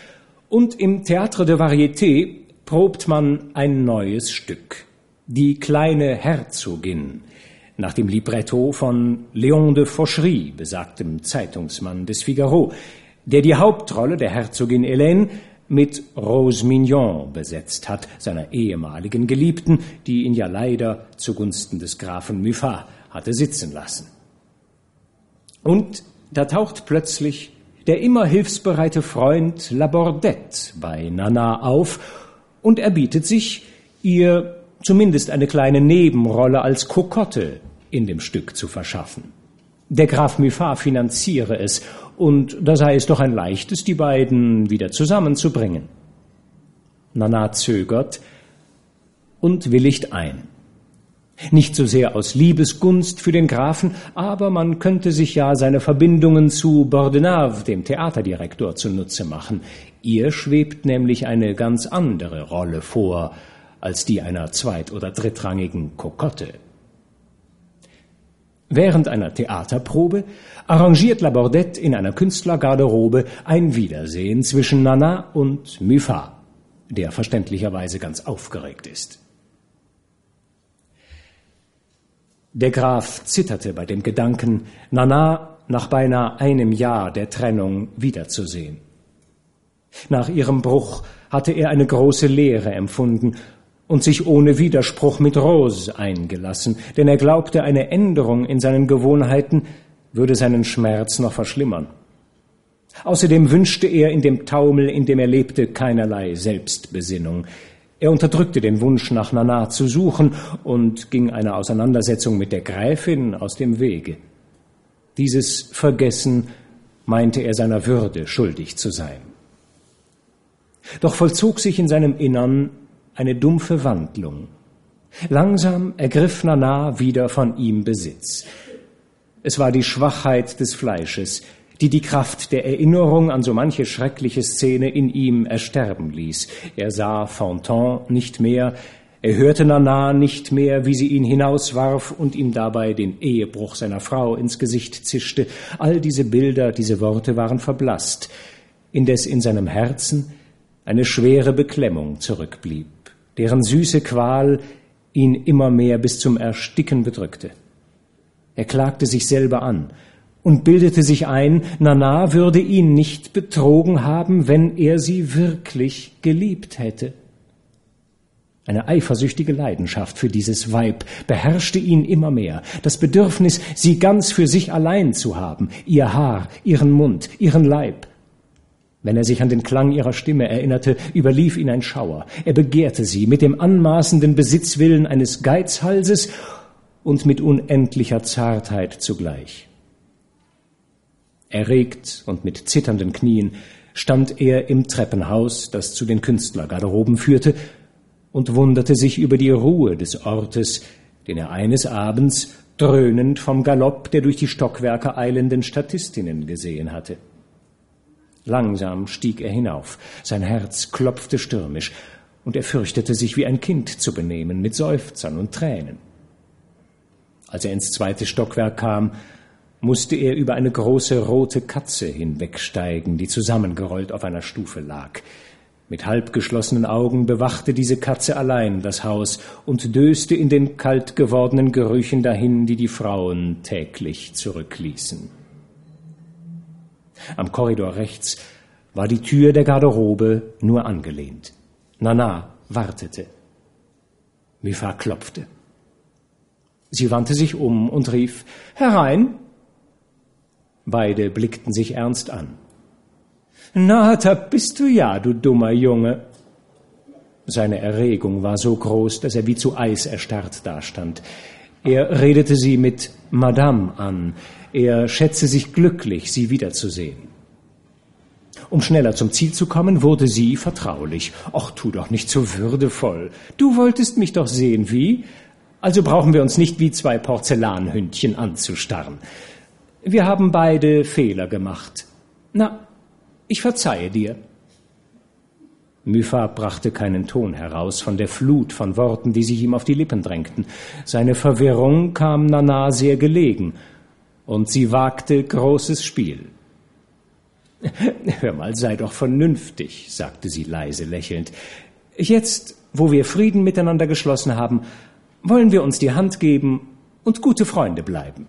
und im Théâtre de Variété probt man ein neues Stück. Die kleine Herzogin, nach dem Libretto von Léon de Fauchery, besagtem Zeitungsmann des Figaro, der die Hauptrolle der Herzogin Hélène mit Rose Mignon besetzt hat, seiner ehemaligen Geliebten, die ihn ja leider zugunsten des Grafen Muffat hatte sitzen lassen. Und da taucht plötzlich der immer hilfsbereite Freund Labordette bei Nana auf und er bietet sich, ihr zumindest eine kleine Nebenrolle als Kokotte in dem Stück zu verschaffen. Der Graf Muffat finanziere es, und da sei es doch ein leichtes, die beiden wieder zusammenzubringen. Nana zögert und willigt ein. Nicht so sehr aus Liebesgunst für den Grafen, aber man könnte sich ja seine Verbindungen zu Bordenave, dem Theaterdirektor, zunutze machen. Ihr schwebt nämlich eine ganz andere Rolle vor als die einer zweit- oder drittrangigen Kokotte. Während einer Theaterprobe arrangiert Labordette in einer Künstlergarderobe ein Wiedersehen zwischen Nana und Muffat, der verständlicherweise ganz aufgeregt ist. Der Graf zitterte bei dem Gedanken, Nana nach beinahe einem Jahr der Trennung wiederzusehen. Nach ihrem Bruch hatte er eine große Leere empfunden und sich ohne Widerspruch mit Rose eingelassen, denn er glaubte, eine Änderung in seinen Gewohnheiten würde seinen Schmerz noch verschlimmern. Außerdem wünschte er in dem Taumel, in dem er lebte, keinerlei Selbstbesinnung. Er unterdrückte den Wunsch, nach Nana zu suchen und ging einer Auseinandersetzung mit der Gräfin aus dem Wege. Dieses Vergessen meinte er seiner Würde schuldig zu sein. Doch vollzog sich in seinem Innern eine dumpfe Wandlung. Langsam ergriff Nana wieder von ihm Besitz. Es war die Schwachheit des Fleisches, die die Kraft der Erinnerung an so manche schreckliche Szene in ihm ersterben ließ. Er sah Fontan nicht mehr, er hörte Nana nicht mehr, wie sie ihn hinauswarf und ihm dabei den Ehebruch seiner Frau ins Gesicht zischte. All diese Bilder, diese Worte waren verblasst, indes in seinem Herzen eine schwere Beklemmung zurückblieb deren süße Qual ihn immer mehr bis zum Ersticken bedrückte. Er klagte sich selber an und bildete sich ein, Nana würde ihn nicht betrogen haben, wenn er sie wirklich geliebt hätte. Eine eifersüchtige Leidenschaft für dieses Weib beherrschte ihn immer mehr, das Bedürfnis, sie ganz für sich allein zu haben, ihr Haar, ihren Mund, ihren Leib, wenn er sich an den Klang ihrer Stimme erinnerte, überlief ihn ein Schauer. Er begehrte sie mit dem anmaßenden Besitzwillen eines Geizhalses und mit unendlicher Zartheit zugleich. Erregt und mit zitternden Knien stand er im Treppenhaus, das zu den Künstlergarderoben führte, und wunderte sich über die Ruhe des Ortes, den er eines Abends dröhnend vom Galopp der durch die Stockwerke eilenden Statistinnen gesehen hatte. Langsam stieg er hinauf, sein Herz klopfte stürmisch, und er fürchtete sich wie ein Kind zu benehmen, mit Seufzern und Tränen. Als er ins zweite Stockwerk kam, musste er über eine große rote Katze hinwegsteigen, die zusammengerollt auf einer Stufe lag. Mit halbgeschlossenen Augen bewachte diese Katze allein das Haus und döste in den kalt gewordenen Gerüchen dahin, die die Frauen täglich zurückließen. Am Korridor rechts war die Tür der Garderobe nur angelehnt. Nana wartete. Mifa klopfte. Sie wandte sich um und rief Herein. Beide blickten sich ernst an. Na, da bist du ja, du dummer Junge. Seine Erregung war so groß, dass er wie zu Eis erstarrt dastand. Er redete sie mit Madame an. Er schätze sich glücklich, sie wiederzusehen. Um schneller zum Ziel zu kommen, wurde sie vertraulich. Ach, tu doch nicht so würdevoll. Du wolltest mich doch sehen, wie? Also brauchen wir uns nicht wie zwei Porzellanhündchen anzustarren. Wir haben beide Fehler gemacht. Na, ich verzeihe dir. Mypha brachte keinen Ton heraus von der Flut von Worten, die sich ihm auf die Lippen drängten. Seine Verwirrung kam Nana sehr gelegen, und sie wagte großes Spiel. Hör mal, sei doch vernünftig, sagte sie leise lächelnd. Jetzt, wo wir Frieden miteinander geschlossen haben, wollen wir uns die Hand geben und gute Freunde bleiben.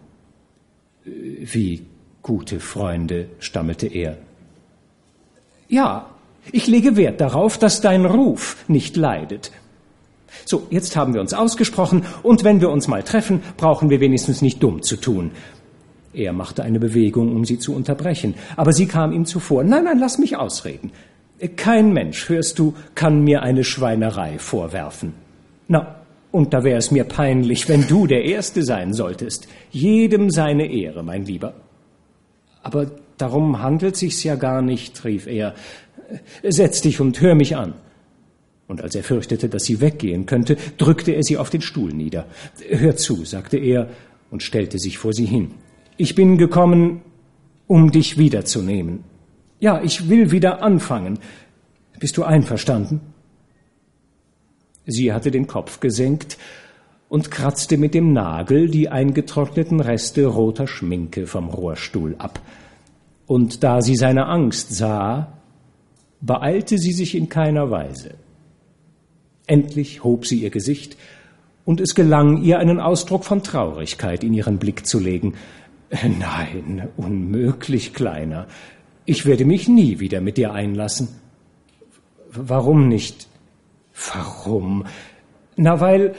Wie gute Freunde, stammelte er. Ja, ich lege Wert darauf, dass dein Ruf nicht leidet. So, jetzt haben wir uns ausgesprochen, und wenn wir uns mal treffen, brauchen wir wenigstens nicht dumm zu tun. Er machte eine Bewegung, um sie zu unterbrechen, aber sie kam ihm zuvor. Nein, nein, lass mich ausreden. Kein Mensch, hörst du, kann mir eine Schweinerei vorwerfen. Na, und da wäre es mir peinlich, wenn du der Erste sein solltest. Jedem seine Ehre, mein Lieber. Aber Darum handelt sich's ja gar nicht, rief er. Setz dich und hör mich an. Und als er fürchtete, dass sie weggehen könnte, drückte er sie auf den Stuhl nieder. Hör zu, sagte er und stellte sich vor sie hin. Ich bin gekommen, um dich wiederzunehmen. Ja, ich will wieder anfangen. Bist du einverstanden? Sie hatte den Kopf gesenkt und kratzte mit dem Nagel die eingetrockneten Reste roter Schminke vom Rohrstuhl ab. Und da sie seine Angst sah, beeilte sie sich in keiner Weise. Endlich hob sie ihr Gesicht, und es gelang ihr, einen Ausdruck von Traurigkeit in ihren Blick zu legen. Nein, unmöglich, Kleiner. Ich werde mich nie wieder mit dir einlassen. Warum nicht? Warum? Na, weil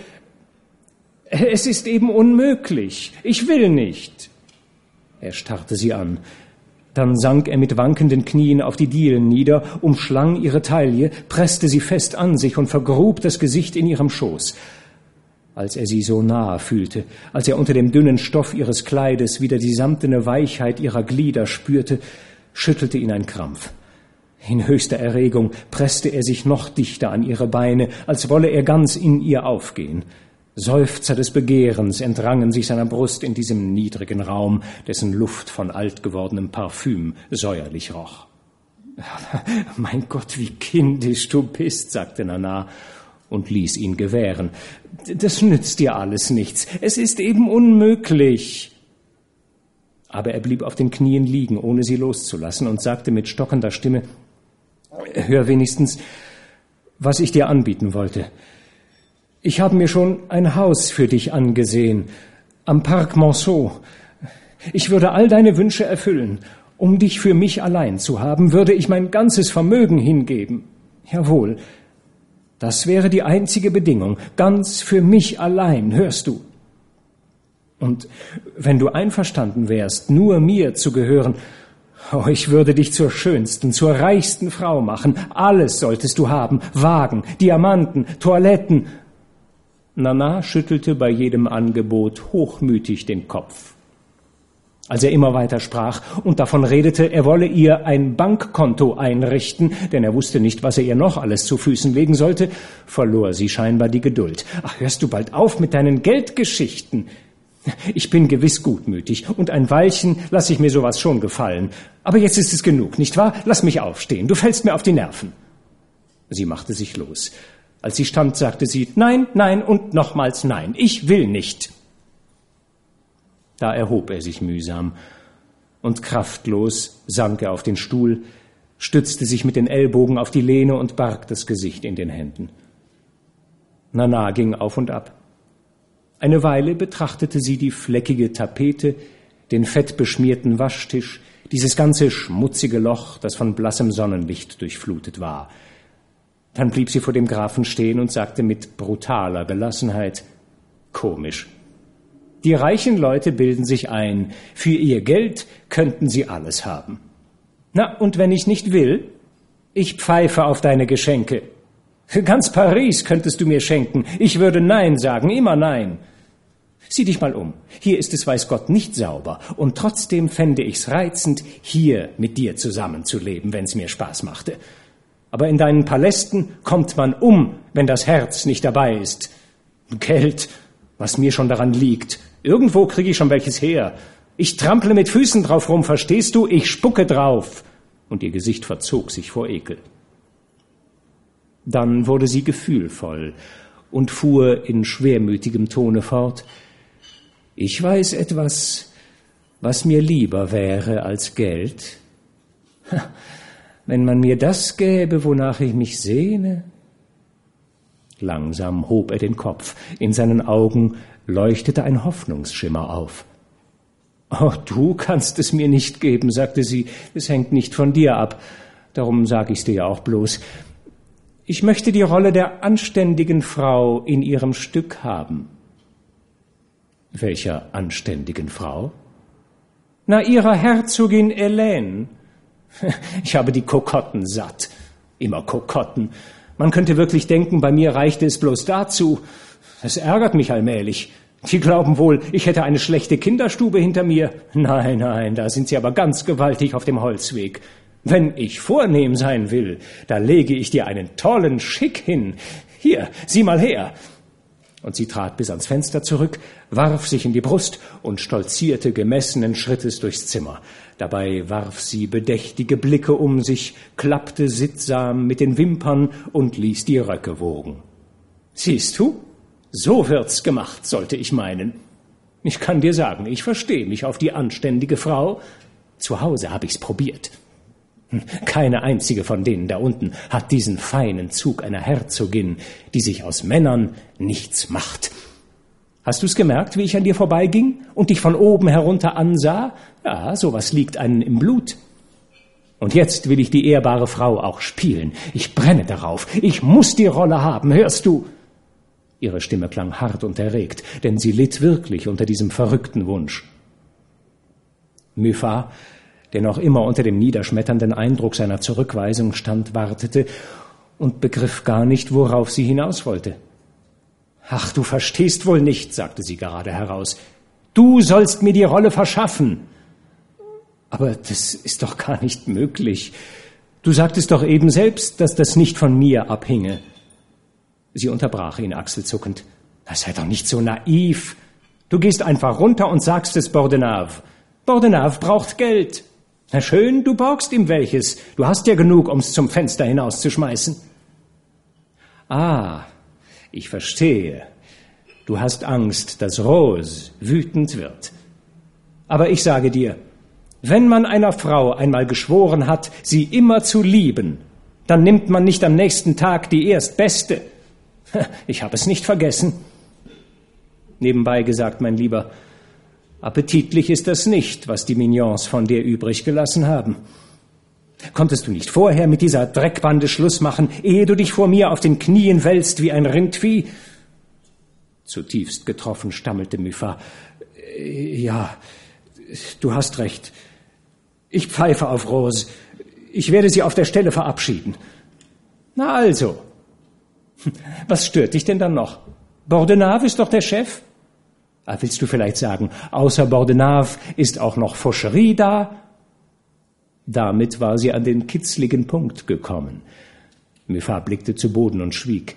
es ist eben unmöglich. Ich will nicht. Er starrte sie an. Dann sank er mit wankenden Knien auf die Dielen nieder, umschlang ihre Taille, presste sie fest an sich und vergrub das Gesicht in ihrem Schoß. Als er sie so nahe fühlte, als er unter dem dünnen Stoff ihres Kleides wieder die samtene Weichheit ihrer Glieder spürte, schüttelte ihn ein Krampf. In höchster Erregung presste er sich noch dichter an ihre Beine, als wolle er ganz in ihr aufgehen. Seufzer des Begehrens entrangen sich seiner Brust in diesem niedrigen Raum, dessen Luft von alt gewordenem Parfüm säuerlich roch. Mein Gott, wie kindisch du bist, sagte Nana und ließ ihn gewähren. Das nützt dir alles nichts. Es ist eben unmöglich. Aber er blieb auf den Knien liegen, ohne sie loszulassen, und sagte mit stockender Stimme Hör wenigstens, was ich dir anbieten wollte. Ich habe mir schon ein Haus für dich angesehen, am Parc Monceau. Ich würde all deine Wünsche erfüllen. Um dich für mich allein zu haben, würde ich mein ganzes Vermögen hingeben. Jawohl, das wäre die einzige Bedingung, ganz für mich allein, hörst du. Und wenn du einverstanden wärst, nur mir zu gehören, oh, ich würde dich zur schönsten, zur reichsten Frau machen. Alles solltest du haben, Wagen, Diamanten, Toiletten, Nana schüttelte bei jedem Angebot hochmütig den Kopf. Als er immer weiter sprach und davon redete, er wolle ihr ein Bankkonto einrichten, denn er wusste nicht, was er ihr noch alles zu Füßen legen sollte, verlor sie scheinbar die Geduld. Ach, hörst du bald auf mit deinen Geldgeschichten? Ich bin gewiss gutmütig und ein Weilchen lasse ich mir sowas schon gefallen. Aber jetzt ist es genug, nicht wahr? Lass mich aufstehen, du fällst mir auf die Nerven. Sie machte sich los. Als sie stand, sagte sie Nein, nein und nochmals Nein. Ich will nicht. Da erhob er sich mühsam, und kraftlos sank er auf den Stuhl, stützte sich mit den Ellbogen auf die Lehne und barg das Gesicht in den Händen. Nana ging auf und ab. Eine Weile betrachtete sie die fleckige Tapete, den fettbeschmierten Waschtisch, dieses ganze schmutzige Loch, das von blassem Sonnenlicht durchflutet war. Dann blieb sie vor dem Grafen stehen und sagte mit brutaler Gelassenheit Komisch. Die reichen Leute bilden sich ein, für ihr Geld könnten sie alles haben. Na, und wenn ich nicht will? Ich pfeife auf deine Geschenke. Ganz Paris könntest du mir schenken. Ich würde Nein sagen, immer Nein. Sieh dich mal um. Hier ist es, weiß Gott, nicht sauber. Und trotzdem fände ich's reizend, hier mit dir zusammenzuleben, wenn's mir Spaß machte. Aber in deinen Palästen kommt man um, wenn das Herz nicht dabei ist. Geld, was mir schon daran liegt. Irgendwo kriege ich schon welches her. Ich trample mit Füßen drauf rum, verstehst du? Ich spucke drauf. Und ihr Gesicht verzog sich vor Ekel. Dann wurde sie gefühlvoll und fuhr in schwermütigem Tone fort. Ich weiß etwas, was mir lieber wäre als Geld. Wenn man mir das gäbe, wonach ich mich sehne. Langsam hob er den Kopf. In seinen Augen leuchtete ein Hoffnungsschimmer auf. Oh, du kannst es mir nicht geben, sagte sie, es hängt nicht von dir ab, darum sag ich's dir ja auch bloß. Ich möchte die Rolle der anständigen Frau in ihrem Stück haben. Welcher anständigen Frau? Na, ihrer Herzogin Helene. Ich habe die Kokotten satt. Immer Kokotten. Man könnte wirklich denken, bei mir reichte es bloß dazu. Es ärgert mich allmählich. Sie glauben wohl, ich hätte eine schlechte Kinderstube hinter mir. Nein, nein, da sind Sie aber ganz gewaltig auf dem Holzweg. Wenn ich vornehm sein will, da lege ich dir einen tollen Schick hin. Hier, sieh mal her. Und sie trat bis ans Fenster zurück, warf sich in die Brust und stolzierte gemessenen Schrittes durchs Zimmer. Dabei warf sie bedächtige Blicke um sich, klappte sittsam mit den Wimpern und ließ die Röcke wogen. Siehst du, so wird's gemacht, sollte ich meinen. Ich kann dir sagen, ich verstehe mich auf die anständige Frau. Zu Hause habe ich's probiert. Keine einzige von denen da unten hat diesen feinen Zug einer Herzogin, die sich aus Männern nichts macht. Hast du's gemerkt, wie ich an dir vorbeiging und dich von oben herunter ansah? Ja, sowas liegt einen im Blut. Und jetzt will ich die ehrbare Frau auch spielen. Ich brenne darauf. Ich muss die Rolle haben, hörst du? Ihre Stimme klang hart und erregt, denn sie litt wirklich unter diesem verrückten Wunsch. Muffat, der noch immer unter dem niederschmetternden Eindruck seiner Zurückweisung stand, wartete und begriff gar nicht, worauf sie hinaus wollte. Ach, du verstehst wohl nicht, sagte sie gerade heraus. Du sollst mir die Rolle verschaffen. Aber das ist doch gar nicht möglich. Du sagtest doch eben selbst, dass das nicht von mir abhinge. Sie unterbrach ihn achselzuckend. Sei doch nicht so naiv. Du gehst einfach runter und sagst es Bordenave. Bordenave braucht Geld. Na schön, du borgst ihm welches. Du hast ja genug, um's zum Fenster hinauszuschmeißen. Ah, ich verstehe. Du hast Angst, dass Rose wütend wird. Aber ich sage dir, wenn man einer Frau einmal geschworen hat, sie immer zu lieben, dann nimmt man nicht am nächsten Tag die erstbeste, Ich habe es nicht vergessen. Nebenbei gesagt, mein Lieber, appetitlich ist das nicht, was die Mignons von dir übrig gelassen haben. Konntest du nicht vorher mit dieser Dreckbande Schluss machen, ehe du dich vor mir auf den Knien wälzt wie ein Rindvieh? Zutiefst getroffen stammelte Muffat. Ja, du hast recht. Ich pfeife auf Rose. Ich werde sie auf der Stelle verabschieden. Na also, was stört dich denn dann noch? Bordenave ist doch der Chef. Ah, willst du vielleicht sagen, außer Bordenave ist auch noch Faucherie da? Damit war sie an den kitzligen Punkt gekommen. Muffat blickte zu Boden und schwieg.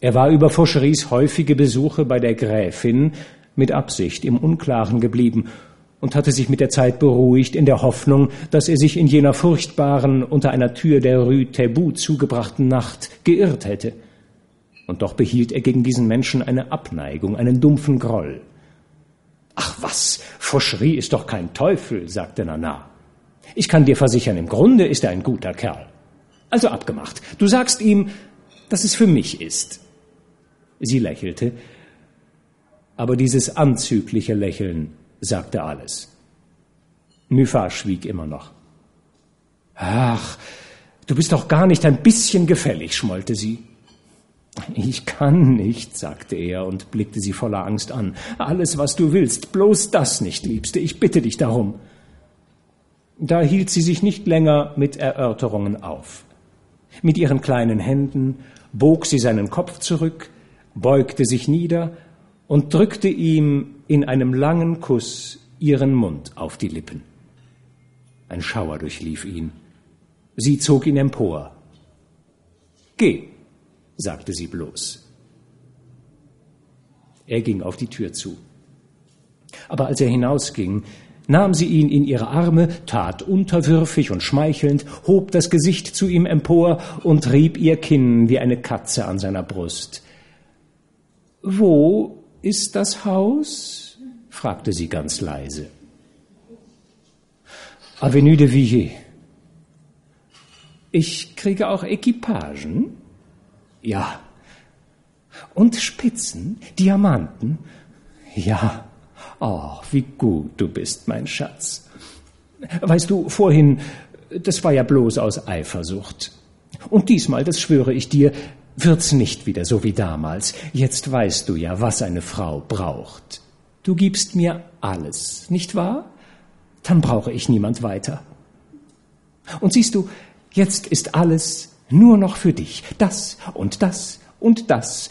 Er war über Faucheries häufige Besuche bei der Gräfin mit Absicht im Unklaren geblieben und hatte sich mit der Zeit beruhigt in der Hoffnung, dass er sich in jener furchtbaren, unter einer Tür der Rue Tabu zugebrachten Nacht geirrt hätte. Und doch behielt er gegen diesen Menschen eine Abneigung, einen dumpfen Groll. Ach was, Fauchery ist doch kein Teufel, sagte Nana. Ich kann dir versichern, im Grunde ist er ein guter Kerl. Also abgemacht. Du sagst ihm, dass es für mich ist. Sie lächelte, aber dieses anzügliche Lächeln sagte alles. Muffat schwieg immer noch. Ach, du bist doch gar nicht ein bisschen gefällig, schmollte sie. Ich kann nicht, sagte er und blickte sie voller Angst an. Alles, was du willst, bloß das nicht, Liebste, ich bitte dich darum. Da hielt sie sich nicht länger mit Erörterungen auf. Mit ihren kleinen Händen bog sie seinen Kopf zurück, beugte sich nieder und drückte ihm in einem langen Kuss ihren Mund auf die Lippen. Ein Schauer durchlief ihn. Sie zog ihn empor. Geh, sagte sie bloß. Er ging auf die Tür zu. Aber als er hinausging, nahm sie ihn in ihre Arme, tat unterwürfig und schmeichelnd, hob das Gesicht zu ihm empor und rieb ihr Kinn wie eine Katze an seiner Brust. Wo ist das Haus? fragte sie ganz leise. Avenue de Villiers. Ich kriege auch Equipagen? Ja. Und Spitzen, Diamanten? Ja. Oh, wie gut du bist, mein Schatz. Weißt du, vorhin, das war ja bloß aus Eifersucht. Und diesmal, das schwöre ich dir, wird's nicht wieder so wie damals. Jetzt weißt du ja, was eine Frau braucht. Du gibst mir alles, nicht wahr? Dann brauche ich niemand weiter. Und siehst du, jetzt ist alles nur noch für dich. Das und das und das.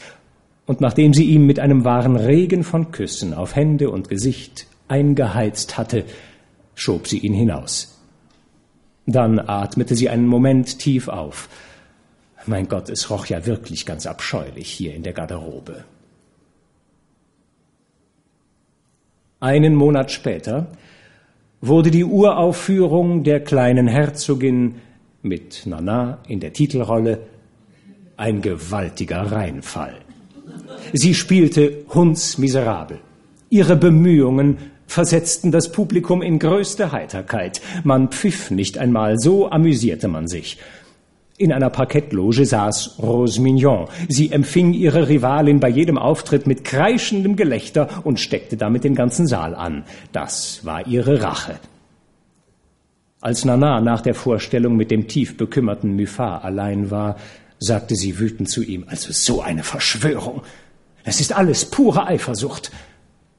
Und nachdem sie ihm mit einem wahren Regen von Küssen auf Hände und Gesicht eingeheizt hatte, schob sie ihn hinaus. Dann atmete sie einen Moment tief auf. Mein Gott, es roch ja wirklich ganz abscheulich hier in der Garderobe. Einen Monat später wurde die Uraufführung der kleinen Herzogin mit Nana in der Titelrolle ein gewaltiger Reinfall. Sie spielte Hunds miserabel. Ihre Bemühungen versetzten das Publikum in größte Heiterkeit. Man pfiff nicht einmal, so amüsierte man sich. In einer Parkettloge saß Rose Mignon. Sie empfing ihre Rivalin bei jedem Auftritt mit kreischendem Gelächter und steckte damit den ganzen Saal an. Das war ihre Rache. Als Nana nach der Vorstellung mit dem tief bekümmerten Muffat allein war, sagte sie wütend zu ihm, also so eine Verschwörung. Das ist alles pure Eifersucht.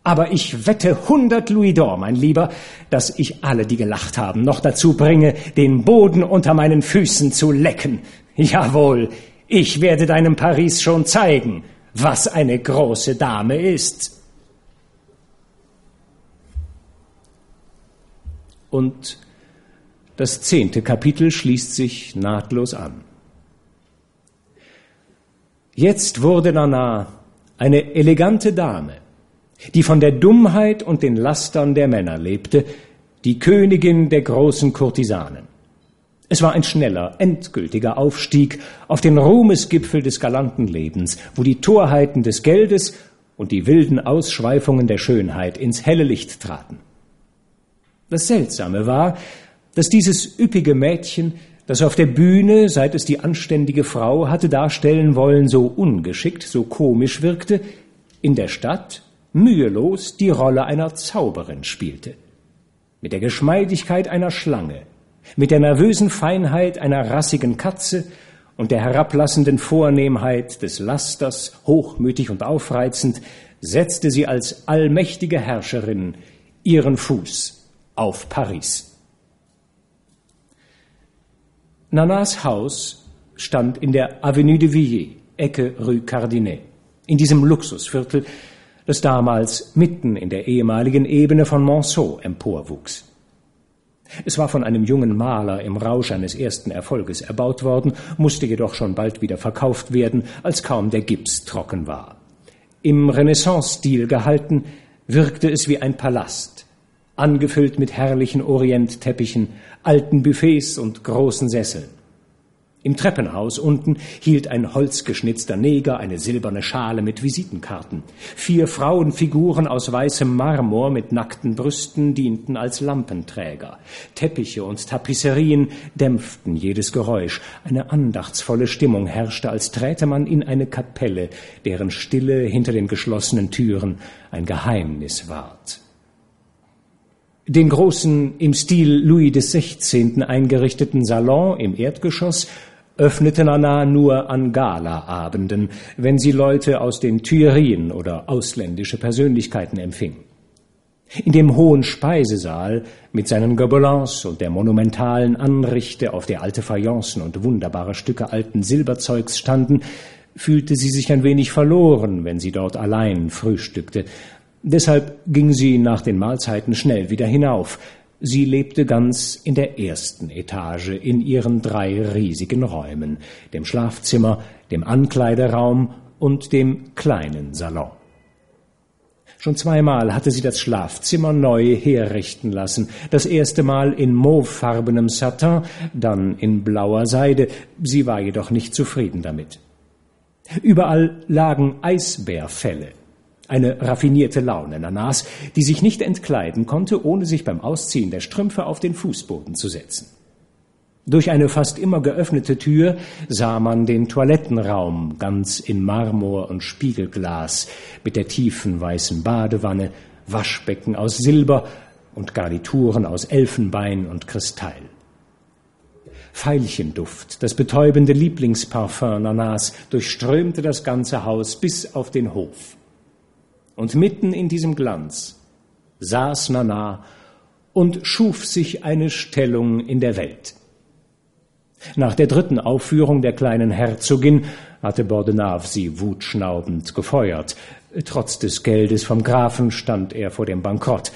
Aber ich wette hundert Louis d'Or, mein Lieber, dass ich alle, die gelacht haben, noch dazu bringe, den Boden unter meinen Füßen zu lecken. Jawohl, ich werde deinem Paris schon zeigen, was eine große Dame ist. Und das zehnte Kapitel schließt sich nahtlos an. Jetzt wurde Nana eine elegante Dame, die von der Dummheit und den Lastern der Männer lebte, die Königin der großen Kurtisanen. Es war ein schneller, endgültiger Aufstieg auf den Ruhmesgipfel des galanten Lebens, wo die Torheiten des Geldes und die wilden Ausschweifungen der Schönheit ins helle Licht traten. Das Seltsame war, dass dieses üppige Mädchen, das auf der Bühne, seit es die anständige Frau hatte darstellen wollen, so ungeschickt, so komisch wirkte, in der Stadt mühelos die Rolle einer Zauberin spielte. Mit der Geschmeidigkeit einer Schlange, mit der nervösen Feinheit einer rassigen Katze und der herablassenden Vornehmheit des Lasters, hochmütig und aufreizend, setzte sie als allmächtige Herrscherin ihren Fuß auf Paris. Nanas Haus stand in der Avenue de Villiers, Ecke Rue Cardinet, in diesem Luxusviertel, das damals mitten in der ehemaligen Ebene von Monceau emporwuchs. Es war von einem jungen Maler im Rausch eines ersten Erfolges erbaut worden, musste jedoch schon bald wieder verkauft werden, als kaum der Gips trocken war. Im Renaissance-Stil gehalten, wirkte es wie ein Palast, angefüllt mit herrlichen Orientteppichen, alten Buffets und großen Sesseln. Im Treppenhaus unten hielt ein holzgeschnitzter Neger eine silberne Schale mit Visitenkarten. Vier Frauenfiguren aus weißem Marmor mit nackten Brüsten dienten als Lampenträger. Teppiche und Tapisserien dämpften jedes Geräusch. Eine andachtsvolle Stimmung herrschte, als träte man in eine Kapelle, deren Stille hinter den geschlossenen Türen ein Geheimnis ward. Den großen, im Stil Louis XVI. eingerichteten Salon im Erdgeschoss öffnete Nana nur an Galaabenden, wenn sie Leute aus den Tuillerien oder ausländische Persönlichkeiten empfing. In dem hohen Speisesaal mit seinen Gobelins und der monumentalen Anrichte, auf der alte Fayencen und wunderbare Stücke alten Silberzeugs standen, fühlte sie sich ein wenig verloren, wenn sie dort allein frühstückte. Deshalb ging sie nach den Mahlzeiten schnell wieder hinauf, Sie lebte ganz in der ersten Etage in ihren drei riesigen Räumen, dem Schlafzimmer, dem Ankleideraum und dem kleinen Salon. Schon zweimal hatte sie das Schlafzimmer neu herrichten lassen. Das erste Mal in mauvefarbenem Satin, dann in blauer Seide. Sie war jedoch nicht zufrieden damit. Überall lagen Eisbärfelle eine raffinierte Laune Nanas, die sich nicht entkleiden konnte, ohne sich beim Ausziehen der Strümpfe auf den Fußboden zu setzen. Durch eine fast immer geöffnete Tür sah man den Toilettenraum ganz in Marmor und Spiegelglas mit der tiefen weißen Badewanne, Waschbecken aus Silber und Garnituren aus Elfenbein und Kristall. Veilchenduft, das betäubende Lieblingsparfum Nanas, durchströmte das ganze Haus bis auf den Hof. Und mitten in diesem Glanz saß Nana und schuf sich eine Stellung in der Welt. Nach der dritten Aufführung der kleinen Herzogin hatte Bordenave sie wutschnaubend gefeuert. Trotz des Geldes vom Grafen stand er vor dem Bankrott.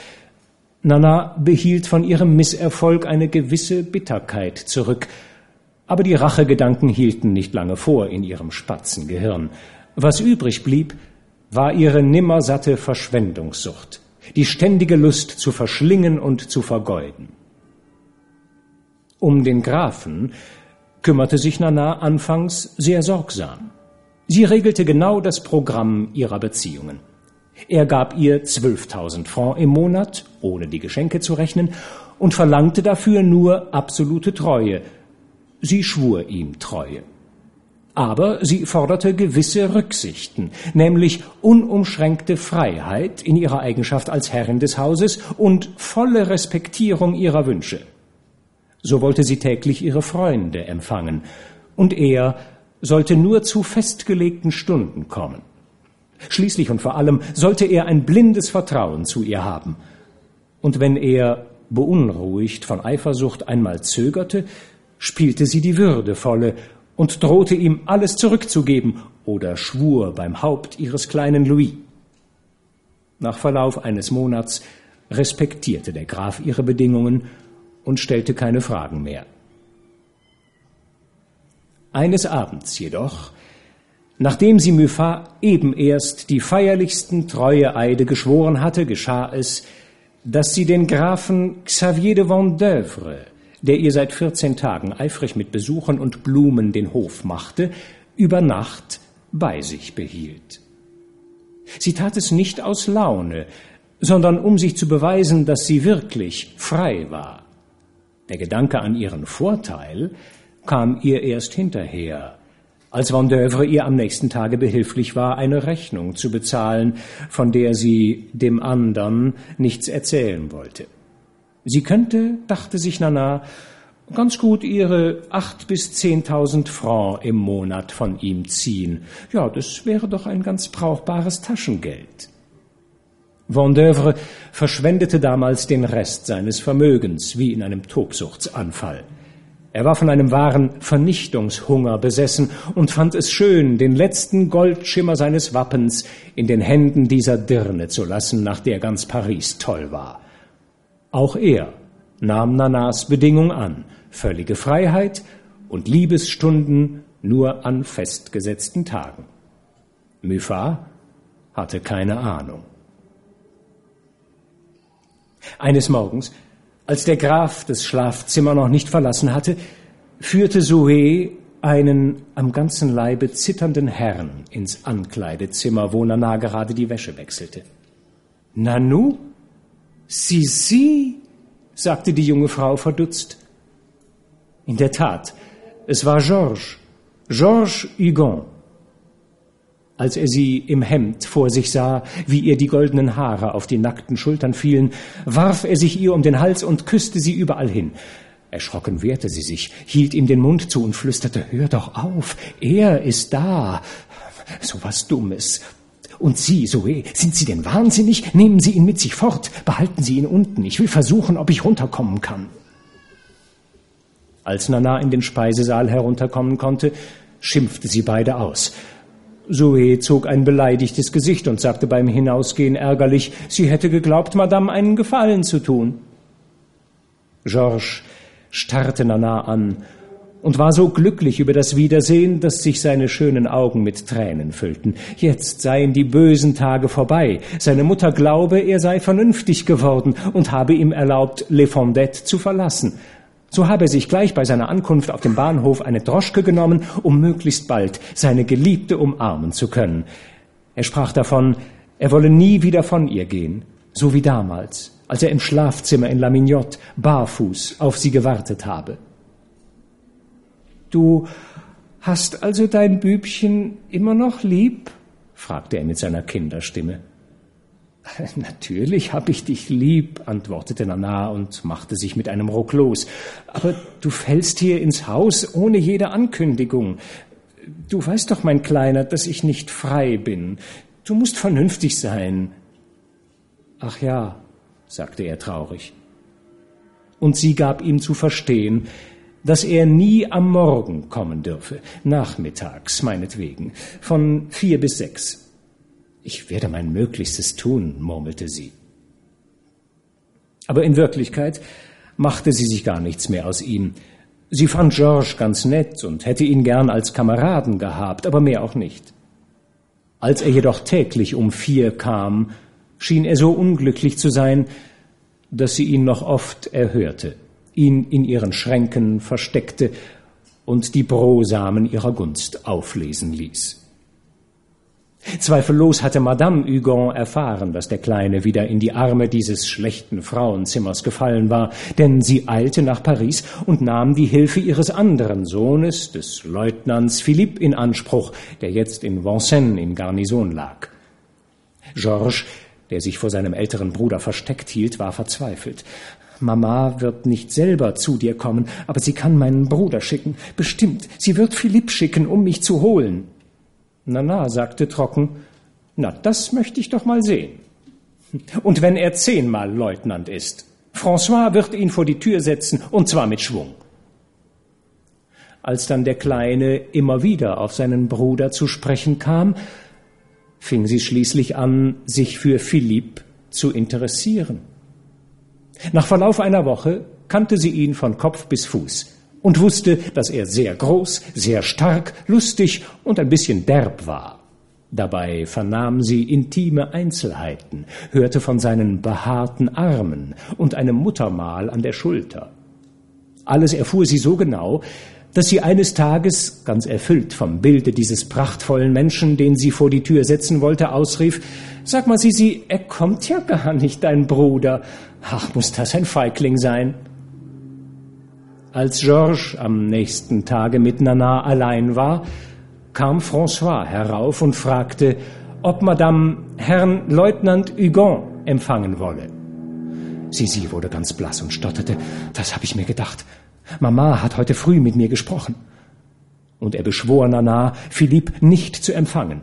Nana behielt von ihrem Misserfolg eine gewisse Bitterkeit zurück, aber die Rachegedanken hielten nicht lange vor in ihrem Spatzengehirn. Was übrig blieb, war ihre nimmersatte Verschwendungssucht, die ständige Lust zu verschlingen und zu vergeuden. Um den Grafen kümmerte sich Nana anfangs sehr sorgsam. Sie regelte genau das Programm ihrer Beziehungen. Er gab ihr 12.000 Francs im Monat, ohne die Geschenke zu rechnen, und verlangte dafür nur absolute Treue. Sie schwur ihm Treue. Aber sie forderte gewisse Rücksichten, nämlich unumschränkte Freiheit in ihrer Eigenschaft als Herrin des Hauses und volle Respektierung ihrer Wünsche. So wollte sie täglich ihre Freunde empfangen, und er sollte nur zu festgelegten Stunden kommen. Schließlich und vor allem sollte er ein blindes Vertrauen zu ihr haben. Und wenn er, beunruhigt von Eifersucht, einmal zögerte, spielte sie die würdevolle und drohte ihm alles zurückzugeben oder schwur beim Haupt ihres kleinen Louis. Nach Verlauf eines Monats respektierte der Graf ihre Bedingungen und stellte keine Fragen mehr. Eines Abends jedoch, nachdem sie Muffat eben erst die feierlichsten Treueeide geschworen hatte, geschah es, dass sie den Grafen Xavier de Vendeuvre der ihr seit 14 Tagen eifrig mit Besuchen und Blumen den Hof machte, über Nacht bei sich behielt. Sie tat es nicht aus Laune, sondern um sich zu beweisen, dass sie wirklich frei war. Der Gedanke an ihren Vorteil kam ihr erst hinterher, als Vendeuvre ihr am nächsten Tage behilflich war, eine Rechnung zu bezahlen, von der sie dem andern nichts erzählen wollte. Sie könnte, dachte sich Nana, ganz gut ihre acht bis zehntausend Francs im Monat von ihm ziehen. Ja, das wäre doch ein ganz brauchbares Taschengeld. Vendeuvre verschwendete damals den Rest seines Vermögens, wie in einem Tobsuchtsanfall. Er war von einem wahren Vernichtungshunger besessen und fand es schön, den letzten Goldschimmer seines Wappens in den Händen dieser Dirne zu lassen, nach der ganz Paris toll war. Auch er nahm Nanas Bedingung an, völlige Freiheit und Liebesstunden nur an festgesetzten Tagen. Muffat hatte keine Ahnung. Eines Morgens, als der Graf das Schlafzimmer noch nicht verlassen hatte, führte Zoe einen am ganzen Leibe zitternden Herrn ins Ankleidezimmer, wo Nana gerade die Wäsche wechselte. Nanu? Sie, Sie? sagte die junge Frau verdutzt. In der Tat, es war Georges, Georges Hugon. Als er sie im Hemd vor sich sah, wie ihr die goldenen Haare auf die nackten Schultern fielen, warf er sich ihr um den Hals und küsste sie überall hin. Erschrocken wehrte sie sich, hielt ihm den Mund zu und flüsterte, Hör doch auf, er ist da. So was Dummes. Und Sie, Zoe, sind Sie denn wahnsinnig? Nehmen Sie ihn mit sich fort, behalten Sie ihn unten. Ich will versuchen, ob ich runterkommen kann. Als Nana in den Speisesaal herunterkommen konnte, schimpfte sie beide aus. Zoe zog ein beleidigtes Gesicht und sagte beim Hinausgehen ärgerlich, sie hätte geglaubt, Madame einen Gefallen zu tun. Georges starrte Nana an und war so glücklich über das Wiedersehen, dass sich seine schönen Augen mit Tränen füllten. Jetzt seien die bösen Tage vorbei. Seine Mutter glaube, er sei vernünftig geworden und habe ihm erlaubt, Le Fondette zu verlassen. So habe er sich gleich bei seiner Ankunft auf dem Bahnhof eine Droschke genommen, um möglichst bald seine Geliebte umarmen zu können. Er sprach davon, er wolle nie wieder von ihr gehen, so wie damals als er im Schlafzimmer in La Mignotte barfuß auf sie gewartet habe. Du hast also dein Bübchen immer noch lieb? fragte er mit seiner Kinderstimme. Natürlich hab ich dich lieb, antwortete Nana und machte sich mit einem Ruck los. Aber du fällst hier ins Haus ohne jede Ankündigung. Du weißt doch, mein Kleiner, dass ich nicht frei bin. Du musst vernünftig sein. Ach ja, sagte er traurig. Und sie gab ihm zu verstehen, dass er nie am Morgen kommen dürfe, nachmittags meinetwegen, von vier bis sechs. Ich werde mein Möglichstes tun, murmelte sie. Aber in Wirklichkeit machte sie sich gar nichts mehr aus ihm. Sie fand Georges ganz nett und hätte ihn gern als Kameraden gehabt, aber mehr auch nicht. Als er jedoch täglich um vier kam, schien er so unglücklich zu sein, dass sie ihn noch oft erhörte, ihn in ihren Schränken versteckte und die Brosamen ihrer Gunst auflesen ließ. Zweifellos hatte Madame Hugon erfahren, dass der Kleine wieder in die Arme dieses schlechten Frauenzimmers gefallen war, denn sie eilte nach Paris und nahm die Hilfe ihres anderen Sohnes, des Leutnants Philippe, in Anspruch, der jetzt in Vincennes in Garnison lag. Georges der sich vor seinem älteren Bruder versteckt hielt, war verzweifelt. Mama wird nicht selber zu dir kommen, aber sie kann meinen Bruder schicken. Bestimmt, sie wird Philipp schicken, um mich zu holen. Nana sagte trocken, na, das möchte ich doch mal sehen. Und wenn er zehnmal Leutnant ist, François wird ihn vor die Tür setzen, und zwar mit Schwung. Als dann der Kleine immer wieder auf seinen Bruder zu sprechen kam, fing sie schließlich an, sich für Philipp zu interessieren. Nach Verlauf einer Woche kannte sie ihn von Kopf bis Fuß und wusste, dass er sehr groß, sehr stark, lustig und ein bisschen derb war. Dabei vernahm sie intime Einzelheiten, hörte von seinen behaarten Armen und einem Muttermal an der Schulter. Alles erfuhr sie so genau, dass sie eines Tages, ganz erfüllt vom Bilde dieses prachtvollen Menschen, den sie vor die Tür setzen wollte, ausrief, Sag mal, Sisi, er kommt ja gar nicht, dein Bruder. Ach, muss das ein Feigling sein. Als Georges am nächsten Tage mit Nana allein war, kam François herauf und fragte, ob Madame Herrn Leutnant Hugon empfangen wolle. Sisi wurde ganz blass und stotterte, das habe ich mir gedacht. Mama hat heute früh mit mir gesprochen. Und er beschwor Nana, Philipp nicht zu empfangen.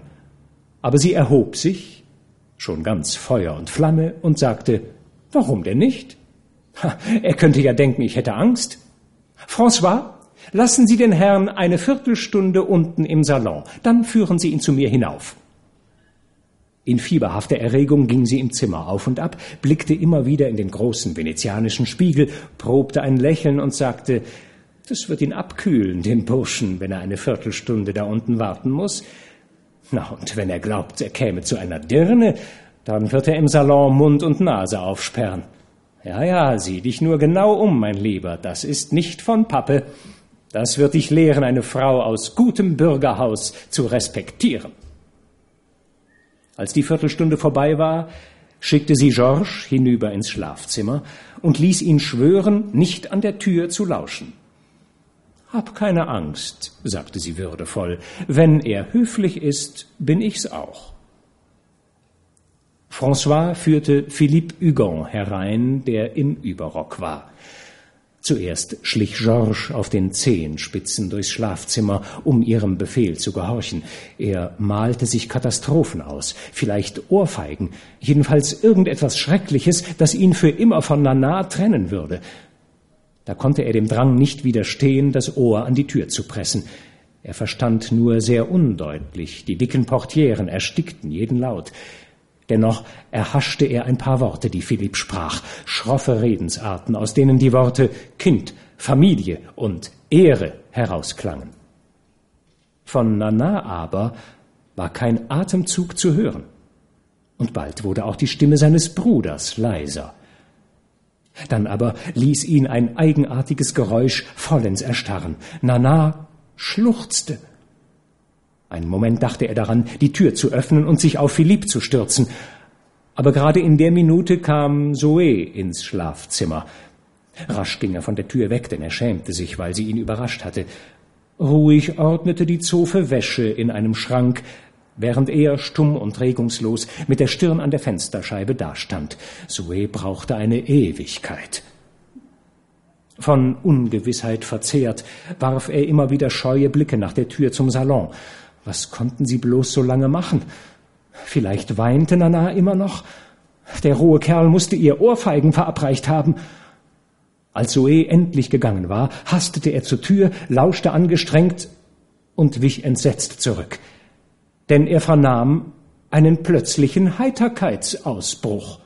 Aber sie erhob sich, schon ganz Feuer und Flamme, und sagte, warum denn nicht? Ha, er könnte ja denken, ich hätte Angst. François, lassen Sie den Herrn eine Viertelstunde unten im Salon, dann führen Sie ihn zu mir hinauf. In fieberhafter Erregung ging sie im Zimmer auf und ab, blickte immer wieder in den großen venezianischen Spiegel, probte ein Lächeln und sagte, das wird ihn abkühlen, den Burschen, wenn er eine Viertelstunde da unten warten muss. Na, und wenn er glaubt, er käme zu einer Dirne, dann wird er im Salon Mund und Nase aufsperren. Ja, ja, sieh dich nur genau um, mein Lieber, das ist nicht von Pappe. Das wird dich lehren, eine Frau aus gutem Bürgerhaus zu respektieren. Als die Viertelstunde vorbei war, schickte sie Georges hinüber ins Schlafzimmer und ließ ihn schwören, nicht an der Tür zu lauschen. Hab keine Angst, sagte sie würdevoll, wenn er höflich ist, bin ich's auch. François führte Philippe Hugon herein, der im Überrock war. Zuerst schlich Georges auf den Zehenspitzen durchs Schlafzimmer, um ihrem Befehl zu gehorchen. Er malte sich Katastrophen aus, vielleicht Ohrfeigen, jedenfalls irgendetwas Schreckliches, das ihn für immer von Nana trennen würde. Da konnte er dem Drang nicht widerstehen, das Ohr an die Tür zu pressen. Er verstand nur sehr undeutlich, die dicken Portieren erstickten jeden Laut. Dennoch erhaschte er ein paar Worte, die Philipp sprach, schroffe Redensarten, aus denen die Worte Kind, Familie und Ehre herausklangen. Von Nana aber war kein Atemzug zu hören. Und bald wurde auch die Stimme seines Bruders leiser. Dann aber ließ ihn ein eigenartiges Geräusch vollends erstarren. Nana schluchzte einen Moment dachte er daran, die Tür zu öffnen und sich auf Philipp zu stürzen. Aber gerade in der Minute kam Zoe ins Schlafzimmer. Rasch ging er von der Tür weg, denn er schämte sich, weil sie ihn überrascht hatte. Ruhig ordnete die Zofe Wäsche in einem Schrank, während er stumm und regungslos mit der Stirn an der Fensterscheibe dastand. Zoe brauchte eine Ewigkeit. Von Ungewissheit verzehrt warf er immer wieder scheue Blicke nach der Tür zum Salon. Was konnten sie bloß so lange machen? Vielleicht weinte Nana immer noch. Der rohe Kerl musste ihr Ohrfeigen verabreicht haben. Als Zoe endlich gegangen war, hastete er zur Tür, lauschte angestrengt und wich entsetzt zurück. Denn er vernahm einen plötzlichen Heiterkeitsausbruch,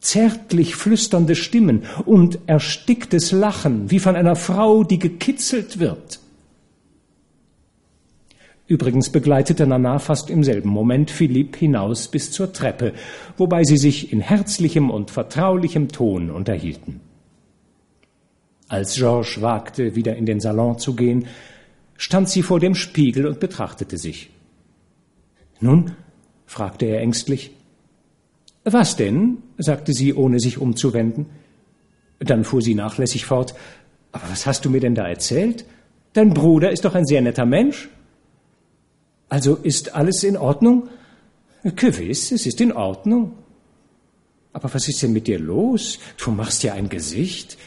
zärtlich flüsternde Stimmen und ersticktes Lachen, wie von einer Frau, die gekitzelt wird. Übrigens begleitete Nana fast im selben Moment Philipp hinaus bis zur Treppe, wobei sie sich in herzlichem und vertraulichem Ton unterhielten. Als Georges wagte, wieder in den Salon zu gehen, stand sie vor dem Spiegel und betrachtete sich. Nun? fragte er ängstlich. Was denn? sagte sie, ohne sich umzuwenden. Dann fuhr sie nachlässig fort. Aber was hast du mir denn da erzählt? Dein Bruder ist doch ein sehr netter Mensch. Also ist alles in Ordnung? Gewiss, es ist in Ordnung. Aber was ist denn mit dir los? Du machst ja ein Gesicht.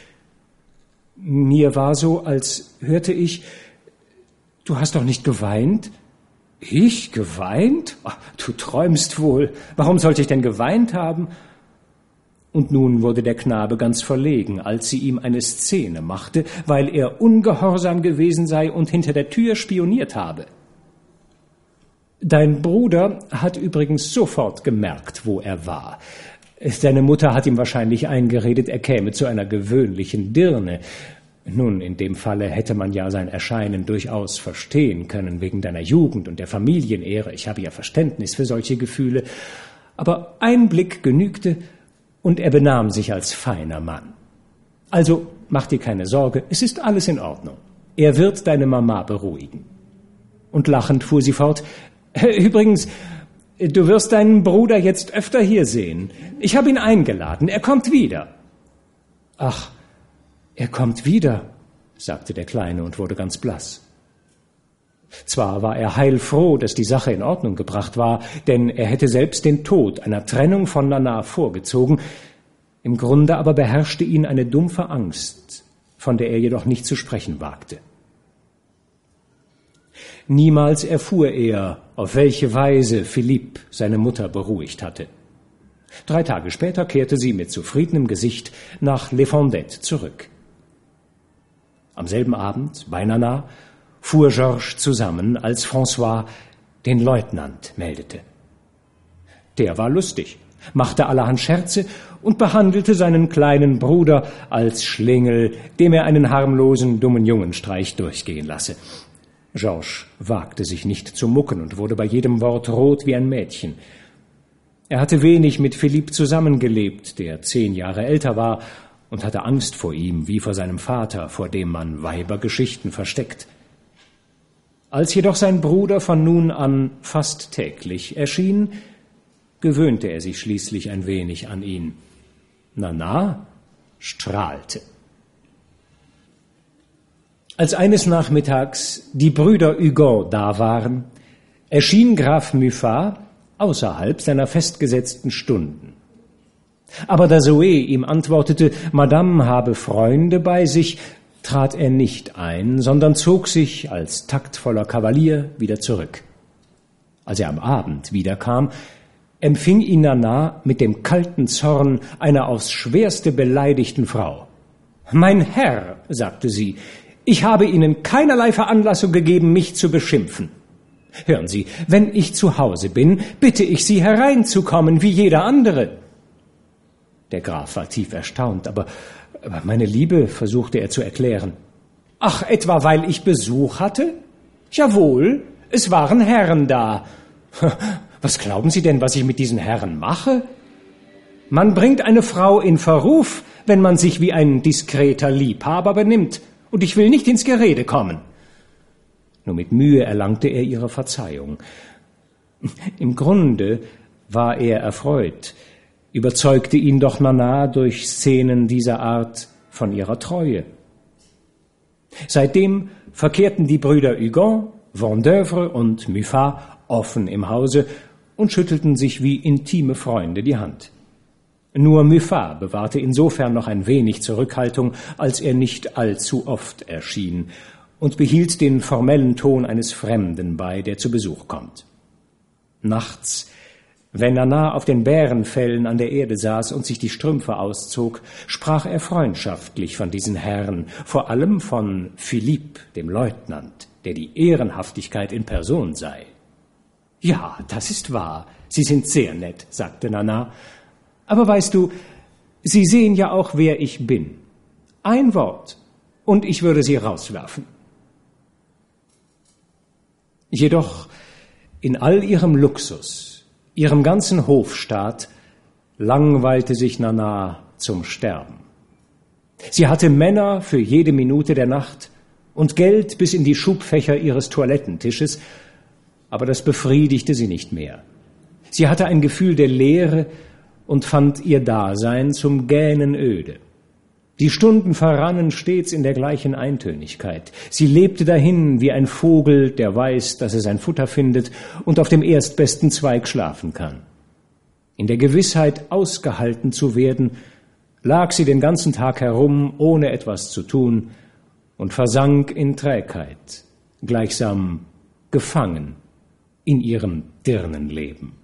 Mir war so, als hörte ich, du hast doch nicht geweint. Ich geweint? Ach, du träumst wohl. Warum sollte ich denn geweint haben? Und nun wurde der Knabe ganz verlegen, als sie ihm eine Szene machte, weil er ungehorsam gewesen sei und hinter der Tür spioniert habe. Dein Bruder hat übrigens sofort gemerkt, wo er war. Seine Mutter hat ihm wahrscheinlich eingeredet, er käme zu einer gewöhnlichen Dirne. Nun, in dem Falle hätte man ja sein Erscheinen durchaus verstehen können, wegen deiner Jugend und der Familienehre. Ich habe ja Verständnis für solche Gefühle. Aber ein Blick genügte, und er benahm sich als feiner Mann. Also mach dir keine Sorge, es ist alles in Ordnung. Er wird deine Mama beruhigen. Und lachend fuhr sie fort, Übrigens, du wirst deinen Bruder jetzt öfter hier sehen. Ich habe ihn eingeladen. Er kommt wieder. Ach, er kommt wieder, sagte der Kleine und wurde ganz blass. Zwar war er heilfroh, dass die Sache in Ordnung gebracht war, denn er hätte selbst den Tod einer Trennung von Nana vorgezogen, im Grunde aber beherrschte ihn eine dumpfe Angst, von der er jedoch nicht zu sprechen wagte. Niemals erfuhr er, auf welche Weise Philipp seine Mutter beruhigt hatte. Drei Tage später kehrte sie mit zufriedenem Gesicht nach Le Fondette zurück. Am selben Abend, bei Nana, fuhr Georges zusammen, als François den Leutnant meldete. Der war lustig, machte allerhand Scherze und behandelte seinen kleinen Bruder als Schlingel, dem er einen harmlosen, dummen Jungenstreich durchgehen lasse. Georges wagte sich nicht zu mucken und wurde bei jedem Wort rot wie ein Mädchen. Er hatte wenig mit Philipp zusammengelebt, der zehn Jahre älter war und hatte Angst vor ihm wie vor seinem Vater, vor dem man Weibergeschichten versteckt. Als jedoch sein Bruder von nun an fast täglich erschien, gewöhnte er sich schließlich ein wenig an ihn. Nana strahlte. Als eines Nachmittags die Brüder Hugo da waren, erschien Graf Muffat außerhalb seiner festgesetzten Stunden. Aber da Zoe ihm antwortete, Madame habe Freunde bei sich, trat er nicht ein, sondern zog sich als taktvoller Kavalier wieder zurück. Als er am Abend wiederkam, empfing ihn Nana mit dem kalten Zorn einer aufs schwerste beleidigten Frau. Mein Herr, sagte sie, ich habe Ihnen keinerlei Veranlassung gegeben, mich zu beschimpfen. Hören Sie, wenn ich zu Hause bin, bitte ich Sie hereinzukommen wie jeder andere. Der Graf war tief erstaunt, aber, meine Liebe, versuchte er zu erklären. Ach, etwa weil ich Besuch hatte? Jawohl, es waren Herren da. Was glauben Sie denn, was ich mit diesen Herren mache? Man bringt eine Frau in Verruf, wenn man sich wie ein diskreter Liebhaber benimmt, und ich will nicht ins Gerede kommen. Nur mit Mühe erlangte er ihre Verzeihung. Im Grunde war er erfreut, überzeugte ihn doch Nana durch Szenen dieser Art von ihrer Treue. Seitdem verkehrten die Brüder Hugon, Vendeuvre und Muffat offen im Hause und schüttelten sich wie intime Freunde die Hand. Nur Muffat bewahrte insofern noch ein wenig Zurückhaltung, als er nicht allzu oft erschien und behielt den formellen Ton eines Fremden bei, der zu Besuch kommt. Nachts, wenn Nana auf den Bärenfällen an der Erde saß und sich die Strümpfe auszog, sprach er freundschaftlich von diesen Herren, vor allem von Philippe, dem Leutnant, der die Ehrenhaftigkeit in Person sei. Ja, das ist wahr. Sie sind sehr nett, sagte Nana. Aber weißt du, Sie sehen ja auch, wer ich bin. Ein Wort, und ich würde Sie rauswerfen. Jedoch in all ihrem Luxus, ihrem ganzen Hofstaat, langweilte sich Nana zum Sterben. Sie hatte Männer für jede Minute der Nacht und Geld bis in die Schubfächer ihres Toilettentisches, aber das befriedigte sie nicht mehr. Sie hatte ein Gefühl der Leere und fand ihr Dasein zum Gähnen öde. Die Stunden verrannen stets in der gleichen Eintönigkeit. Sie lebte dahin wie ein Vogel, der weiß, dass er sein Futter findet und auf dem erstbesten Zweig schlafen kann. In der Gewissheit, ausgehalten zu werden, lag sie den ganzen Tag herum, ohne etwas zu tun, und versank in Trägheit, gleichsam gefangen in ihrem Dirnenleben.